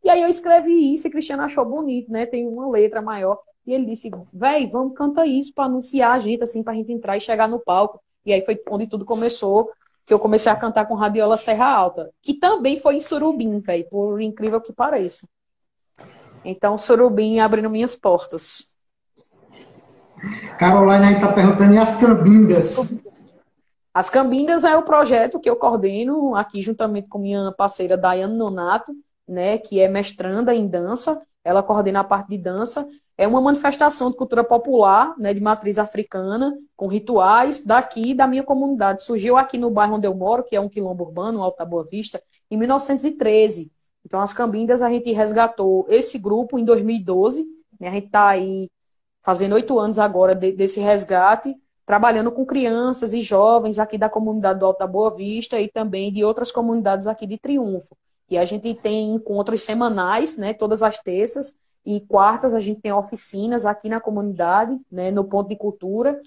E aí eu escrevi isso e Cristiano achou bonito, né? Tem uma letra maior. E ele disse, véi, vamos cantar isso para anunciar a gente, assim, pra gente entrar e chegar no palco. E aí foi onde tudo começou que eu comecei a cantar com Radiola Serra Alta, que também foi em Surubim, velho, por incrível que pareça. Então, Surubim abrindo minhas portas. Caroline aí tá perguntando, e as cambindas? As Cambindas é o projeto que eu coordeno aqui juntamente com minha parceira Dayane Nonato, né, que é mestranda em dança. Ela coordena a parte de dança é uma manifestação de cultura popular, né, de matriz africana, com rituais daqui da minha comunidade. Surgiu aqui no bairro onde eu moro, que é um quilombo urbano, Alta Boa Vista, em 1913. Então, as Cambindas, a gente resgatou esse grupo em 2012. Né, a gente está aí fazendo oito anos agora de, desse resgate, trabalhando com crianças e jovens aqui da comunidade do Alto da Boa Vista e também de outras comunidades aqui de Triunfo. E a gente tem encontros semanais, né, todas as terças e quartas a gente tem oficinas aqui na comunidade, né, no Ponto de Cultura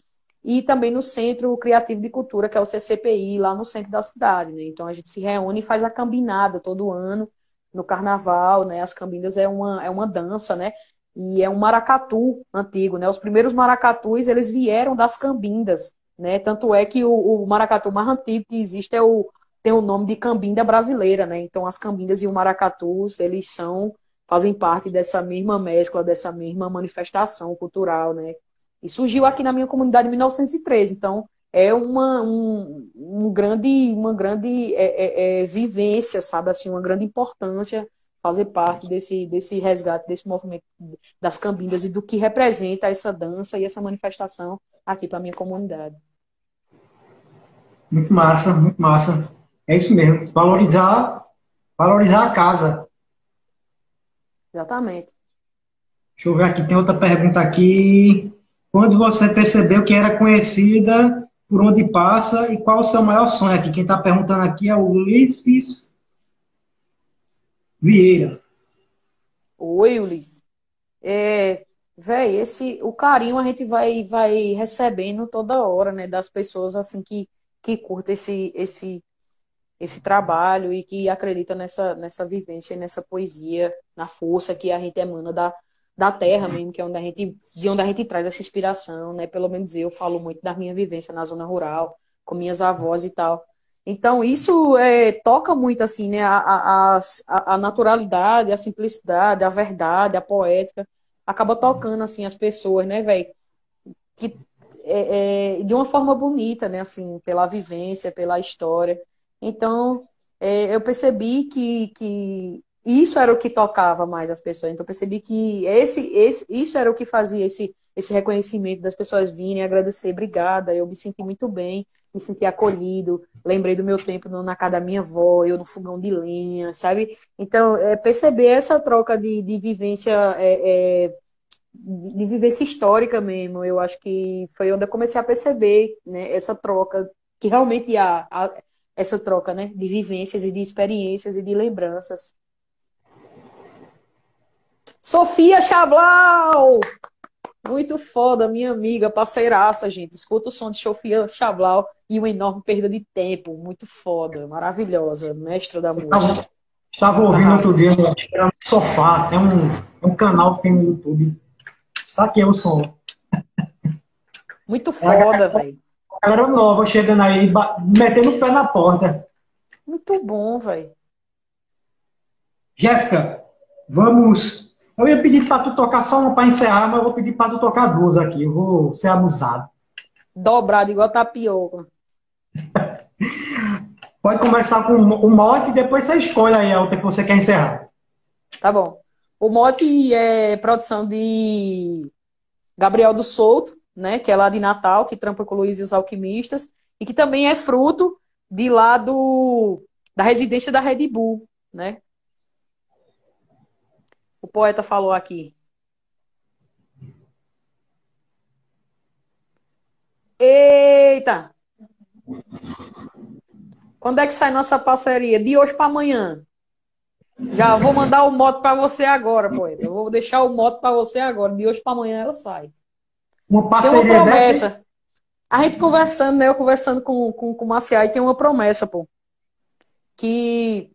e também no Centro Criativo de Cultura, que é o CCPI, lá no centro da cidade, né? Então a gente se reúne e faz a cambinada todo ano no carnaval, né? As cambindas é uma, é uma dança, né? e é um maracatu antigo, né? Os primeiros maracatus, eles vieram das cambindas, né? Tanto é que o, o maracatu mais antigo que existe é o tem o nome de cambinda brasileira, né? Então as cambindas e o maracatus, eles são fazem parte dessa mesma mescla, dessa mesma manifestação cultural, né? E surgiu aqui na minha comunidade em 1913, então é uma, um, um grande, uma grande é, é, é, vivência, sabe, assim, uma grande importância fazer parte desse, desse resgate, desse movimento das cambindas e do que representa essa dança e essa manifestação aqui para minha comunidade. Muito massa, muito massa. É isso mesmo. Valorizar, valorizar a casa. Exatamente. Deixa eu ver aqui, tem outra pergunta aqui. Quando você percebeu que era conhecida, por onde passa e qual o seu maior sonho aqui? Quem está perguntando aqui é o Ulisses Vieira. Oi, Ulisses. É, véi, esse, o carinho a gente vai, vai recebendo toda hora, né, das pessoas assim que, que curtem esse, esse, esse trabalho e que acreditam nessa, nessa vivência, nessa poesia, na força que a gente emana da, da terra mesmo, que é onde a gente, de onde a gente traz essa inspiração, né? Pelo menos eu falo muito da minha vivência na zona rural, com minhas avós e tal. Então, isso é, toca muito, assim, né? A, a, a, naturalidade, a simplicidade, a verdade, a poética, acaba tocando, assim, as pessoas, né, velho? Que é, é, de uma forma bonita, né? Assim, pela vivência, pela história. Então, é, eu percebi que, que isso era o que tocava mais as pessoas. Então, eu percebi que esse, esse, isso era o que fazia esse, esse reconhecimento das pessoas virem agradecer, obrigada, eu me senti muito bem me senti acolhido, lembrei do meu tempo na casa da minha avó, eu no fogão de lenha, sabe? Então, é, perceber essa troca de, de vivência, é, é, de vivência histórica mesmo, eu acho que foi onde eu comecei a perceber né, essa troca, que realmente há, há essa troca né, de vivências e de experiências e de lembranças. Sofia Chablau! Muito foda, minha amiga, parceiraça, gente. Escuta o som de Sofia Chablau e uma enorme perda de tempo. Muito foda, maravilhosa, mestra da música. Estava ouvindo outro dia, era no sofá, é um, é um canal que tem no YouTube. Saquei o som. Muito é foda, velho. Galera nova chegando aí, metendo o pé na porta. Muito bom, velho. Jéssica, vamos eu ia pedir para tu tocar só uma para encerrar, mas eu vou pedir para tu tocar duas aqui. Eu vou ser abusado. Dobrado, igual tapioca. <laughs> Pode começar com o mote e depois você escolhe aí a outra que você quer encerrar. Tá bom. O mote é produção de Gabriel do Souto, né, que é lá de Natal, que trampa com o Luiz e os Alquimistas, e que também é fruto de lá do, da residência da Red Bull, né? o poeta falou aqui. Eita! Quando é que sai nossa parceria? De hoje para amanhã. Já vou mandar o moto para você agora, poeta. Eu vou deixar o moto para você agora. De hoje para amanhã ela sai. Uma parceria tem uma promessa. Dessa? A gente conversando, né? Eu conversando com, com, com o Marcial, e tem uma promessa, pô. Que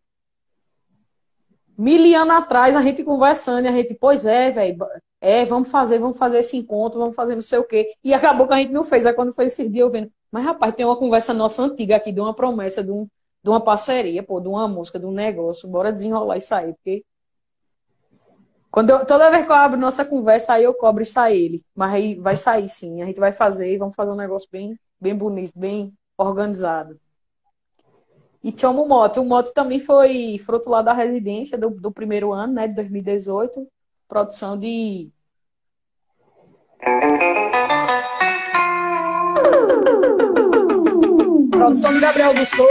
mil anos atrás, a gente conversando, e a gente, pois é, velho, é, vamos fazer, vamos fazer esse encontro, vamos fazer não sei o quê. E acabou que a gente não fez. Aí quando foi esse dia eu vendo, mas rapaz, tem uma conversa nossa antiga aqui, de uma promessa, de, um, de uma parceria, pô, de uma música, de um negócio, bora desenrolar isso aí, porque. Quando eu, toda vez que eu abro nossa conversa, aí eu cobro e sai ele. Mas aí vai sair sim, a gente vai fazer e vamos fazer um negócio bem, bem bonito, bem organizado. E tinha o Moto. O Moto também foi fruto lá da residência do, do primeiro ano, né, de 2018. Produção de. Produção de Gabriel do Souto.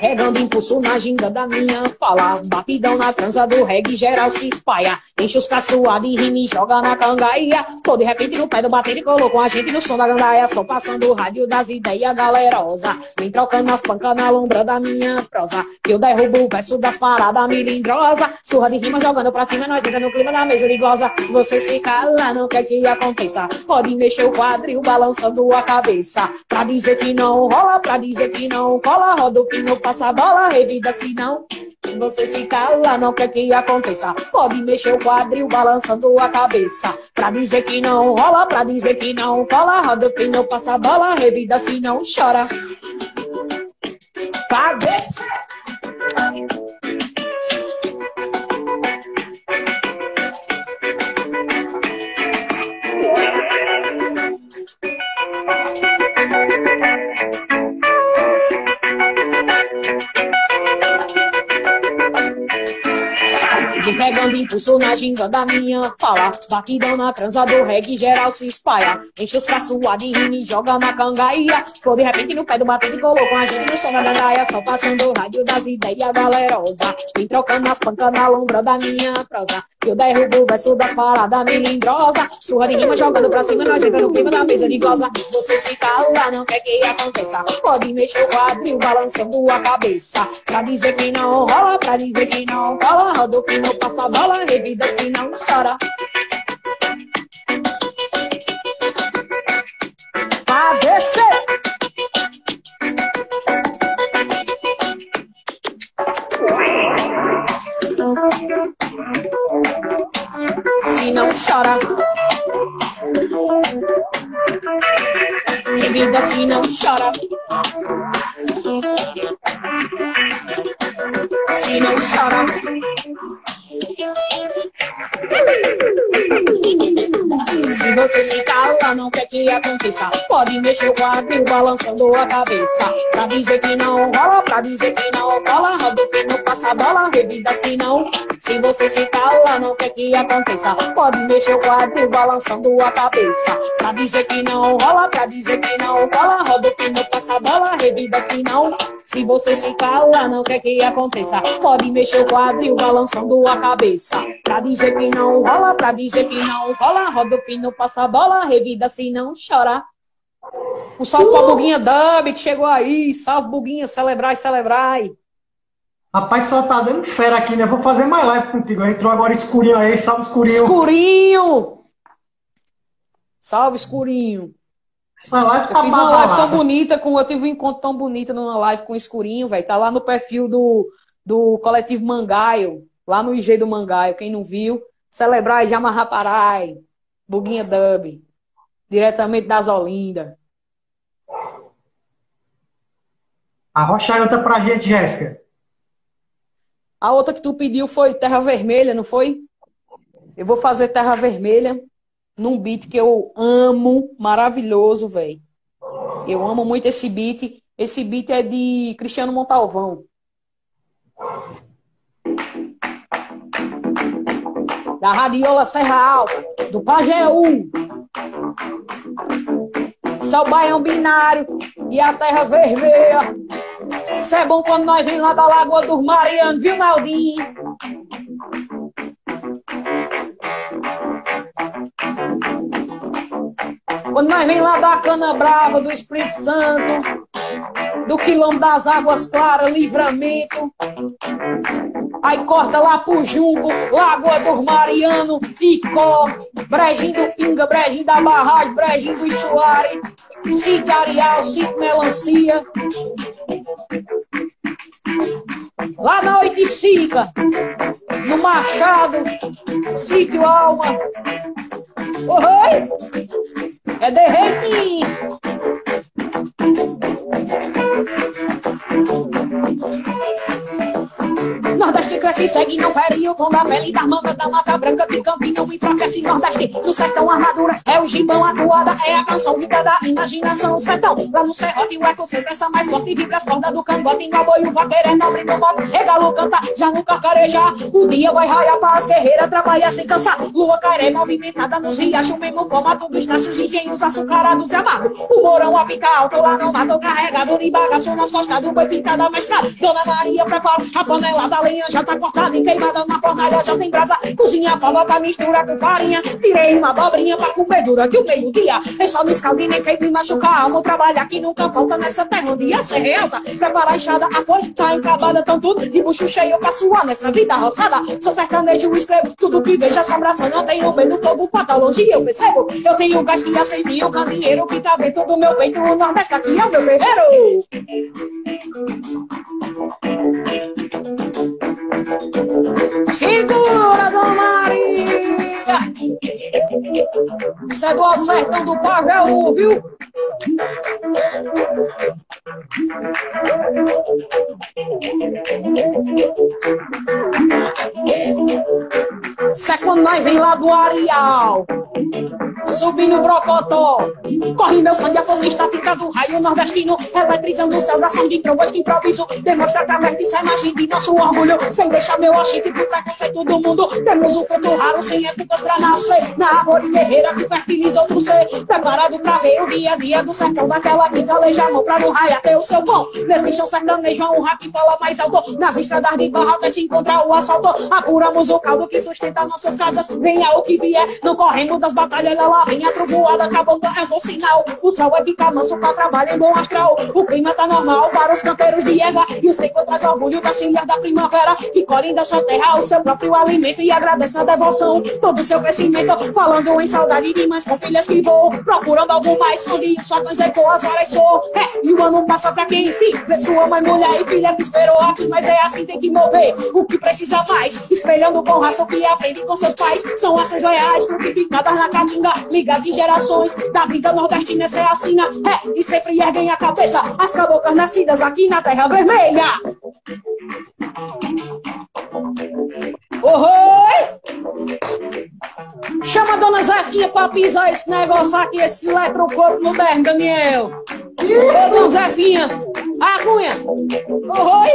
Regando impulso na ginga da minha fala. Batidão na transa do reggae, geral se espalha. Enche os caçoados e rime, joga na cangaia. Tô de repente no pé do bater e colocou a gente no som da gandaia. Só passando o rádio das ideias galerosa. Vem trocando as pancas na lombra da minha prosa. Que eu derrubo o verso das paradas milindrosa. Surra de rima jogando pra cima, nós entra no clima da mesa ligosa. Você se cala, não quer que aconteça. Pode mexer o quadril, balançando a cabeça. Pra dizer que não rola, pra dizer que não cola. Roda o pino, passa a bola, revida se não. Você se cala, não quer que aconteça. Pode mexer o quadril, balançando a cabeça. Pra dizer que não rola, pra dizer que não cola. Roda o pino, passa a bola, revida se não chora. Cabeça! Impulso na ginga da minha fala. Batidão na transa do reggae, geral se espalha. Enche os caçoados de rime, joga na cangaia. Foi de repente no pé do batente e colocou a gente no som da gandaia. Só passando o rádio das ideias galerosa. Vem trocando as pancas na lombra da minha prosa. Que eu derrubo o verso das paradas melindrosa. Surra de rima jogando pra cima, nós entra no clima da mesa de goza. Você se cala, não quer que aconteça. Pode mexer o quadril, balançando a cabeça. Pra dizer que não rola, pra dizer que não rola. Roda o pino, passa bola, revida se não chora. Pra. Não chora. Revida se não chora. Se não chora. Se você se cala, não quer que aconteça. Pode mexer o quadril, balançando a cabeça. Pra dizer que não rola, pra dizer que não cola. Roda o pino, passa bola, revida se não. Se você se cala, não quer que aconteça. Pode mexer o quadril, balançando a cabeça. Pra dizer que não rola, pra dizer que não cola. Roda o pino, passa bola, revida se não. Se você se cala, não quer que aconteça. Pode mexer o quadril, balançando a cabeça. Pra dizer que não rola, pra dizer que não cola. Roda o pino, passa a bola, revida se não chora. Um salve pra Buguinha Dub, que chegou aí. Salve, Buguinha, celebrai, celebrai. Rapaz, só tá dando fera aqui, né? Vou fazer mais live contigo. Entrou agora escurinho aí, salve escurinho. Escurinho! Salve, Escurinho. Essa live Eu tá fiz uma live tão bonita, com, eu tive um encontro tão bonito numa live com o Escurinho, velho. Tá lá no perfil do, do coletivo Mangaio, lá no IG do Mangaio. Quem não viu, celebrai Jamarraparai, Buguinha Dub, diretamente das Olinda. Arrocha aí outra pra gente, Jéssica. A outra que tu pediu foi Terra Vermelha, não foi? Eu vou fazer Terra Vermelha num beat que eu amo, maravilhoso, velho. Eu amo muito esse beat. Esse beat é de Cristiano Montalvão. Da Radiola Serra Alta, do Pajeú. São Baião Binário e a Terra Vermelha. Isso é bom quando nós vem lá da Lagoa dos Marianos, viu, Maldinho? Quando nós vem lá da Cana Brava, do Espírito Santo, do Quilombo das Águas Claras, Livramento, aí corta lá pro Junco, Lagoa dos Marianos, Icó, Brejinho do Pinga, Brejinho da Barragem, Brejinho do Soares, Sítio Areal, Sítio Melancia, lá na Oiticica, no Machado, Sítio Alma, Oi! É derretir! Nordeste desce, segue, não o tom da pele das mangas da lata branca de Campina, me enfraquece nordeste. Do sertão armadura, é o gibão atuada, é a canção vida da imaginação. Sertão, lá no serrote, o eco sempre essa mais forte, vibra as cordas do cangote, no boi, o vaqueiro é nobre do moto, regalo canta, já no cacarejar. O dia vai raiar para as guerreiras, trabalha sem cansar. Lua caré movimentada nos riachos, mesmo formato dos nachos, engenhos açucarados e amados. O morão a picar alto lá no mato, carregado de bagaço nas costas do boi pintada mestrado. Dona Maria prepara a panela da lenha, já tá cortada e queimada na fornalha, já tem brasa. Cozinha a fava pra misturar com farinha. Tirei uma dobrinha pra comer durante o meio-dia. É só no escalde nem quem me machucar. Amo trabalhar que nunca falta nessa terra onde ia ser alta. Prepara a enxada, a foice tá encravada, tão tudo de bucho cheio pra suar nessa vida roçada. Sou sertanejo, escrevo tudo que vejo assombração. Não tenho medo, fatal, longe eu percebo. Eu tenho gás que acende o candeeiro que tá dentro do meu peito. O Nordeste aqui é o meu guerreiro. Segura, Dona Maria! Isso é do Alto Sertão do Pavel, viu? Isso é quando nós vem lá do Areal. Subindo o Brocotó. Corre meu sangue, a força estática do raio nordestino. Eletrizando os céus, ação de trombas que improviso. Demonstra através isso a imagem de nosso orgulho. Sem deixar meu achite pro preconceito do mundo. Temos um fruto raro, sem épocas pra nascer. Na árvore guerreira que fertiliza outro ser. Preparado pra ver o dia a dia do sertão daquela que caleja a mão pra no raio até o seu pão. Nesse chão sertanejo, a honra que fala mais alto. Nas estradas de barra até se encontrar o assalto. Apuramos o caldo que sustenta nossas casas. Venha o que vier, não corremos das batalhas. Ela vem a trovoada, acabou, é bom sinal. O céu é ficar manso pra trabalho em bom astral. O clima tá normal para os canteiros de Eva. E o seco traz orgulho das filhas da primavera. Que colhem da sua terra o seu próprio alimento. E agradece a devoção, todo o seu crescimento. Falando em saudade de mães com filhas que voam. Procurando algo mais, onde os fatões ecoam, as horas soam. É, e o ano passa pra quem enfim. Vê sua mãe, mulher e filha que esperou aqui. Mas é assim, tem que mover o que precisa mais. Espelhando com raça o que aprende com seus pais. São ações reais, frutificadas na caatinga. Ligadas em gerações da vida nordestina, essa é a sina. É, e sempre erguem a cabeça. As caboclas nascidas aqui na Terra Vermelha. Oi! Chama a dona Zefinha pra pisar esse negócio aqui, esse eletrocorpo moderno, Daniel. Ô, dona Zefinha! Agunha! Oi!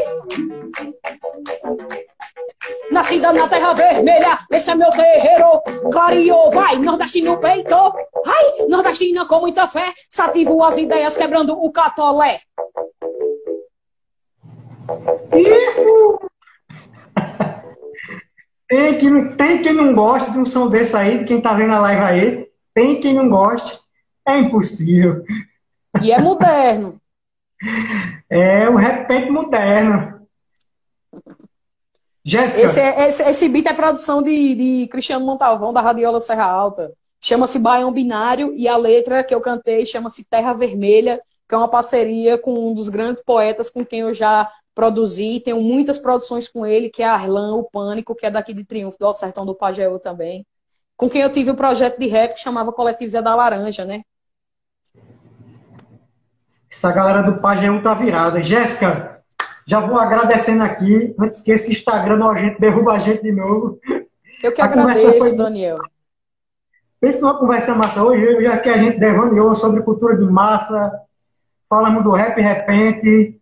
Nascida na terra vermelha, esse é meu terreiro. Clareou, vai, nordestino peitou. Ai, nordestina com muita fé, sativo as ideias quebrando o catolé. Tem quem, tem quem não gosta de um som desse aí, de quem tá vendo a live aí. Tem quem não goste. É impossível. E é moderno. É um repente moderno. Jéssica. Esse, é, esse, esse beat é produção de, de Cristiano Montalvão, da Radiola Serra Alta. Chama-se Baião Binário e a letra que eu cantei chama-se Terra Vermelha, que é uma parceria com um dos grandes poetas com quem eu já produzi. Tenho muitas produções com ele, que é Arlan, o Pânico, que é daqui de Triunfo, do Alto Sertão do Pajeú também. Com quem eu tive um projeto de rap que chamava Coletivo Zé da Laranja, né? Essa galera do Pajeú tá virada. Jéssica, já vou agradecendo aqui, antes que esse Instagram nojento derruba a gente de novo. Eu que A agradeço, foi- Daniel. Pensa numa conversa massa hoje, já que a gente devaneou sobre cultura de massa, falamos do rap repente,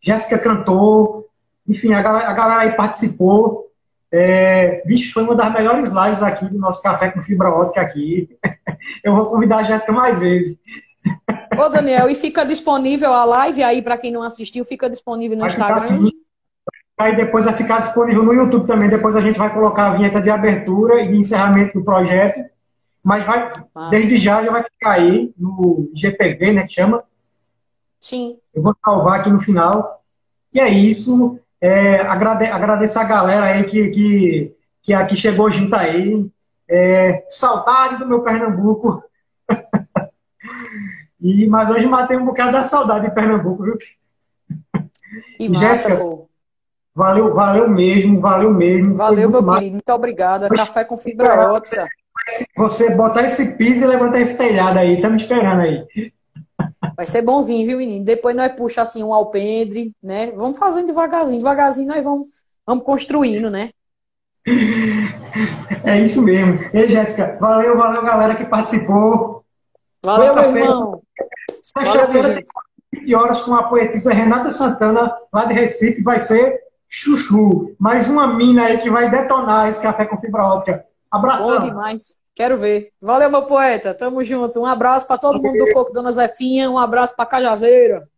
Jéssica cantou, enfim, a galera, a galera aí participou. É, bicho, foi uma das melhores lives aqui do nosso Café com Fibra Ótica aqui. <laughs> Eu vou convidar a Jéssica mais vezes. Ô, Daniel, e fica disponível a live aí para quem não assistiu, fica disponível no Vai ficar Instagram. assim. Aí depois vai ficar disponível no YouTube também. Depois a gente vai colocar a vinheta de abertura e de encerramento do projeto. Mas vai, Ah. desde já já vai ficar aí no GTV, né, que chama. Sim. Eu vou salvar aqui no final. E é isso. É, agrade, agradeço a galera aí que, que, que aqui chegou junto aí. É, saudade do meu Pernambuco. E, mas hoje matei um bocado da saudade de Pernambuco, viu? E Jéssica, pô. Valeu, valeu mesmo, valeu mesmo. Valeu, meu querido. Muito obrigada. Café com fibra ótica. Você botar esse piso e levantar esse telhado aí. Estamos esperando aí. Vai ser bonzinho, viu, menino? Depois nós puxa assim um alpendre, né? Vamos fazendo devagarzinho, devagarzinho nós vamos vamos construindo, né? É isso mesmo. Ei, Jéssica, valeu, valeu, galera que participou. Valeu, meu irmão. Sexta-feira, 20 horas, com a poetisa Renata Santana, lá de Recife, vai ser Chuchu. Mais uma mina aí que vai detonar esse café com fibra óptica. Abração. Bom demais. Quero ver. Valeu, meu poeta. Tamo junto. Um abraço para todo mundo do Coco Dona Zefinha. Um abraço para Cajazeira.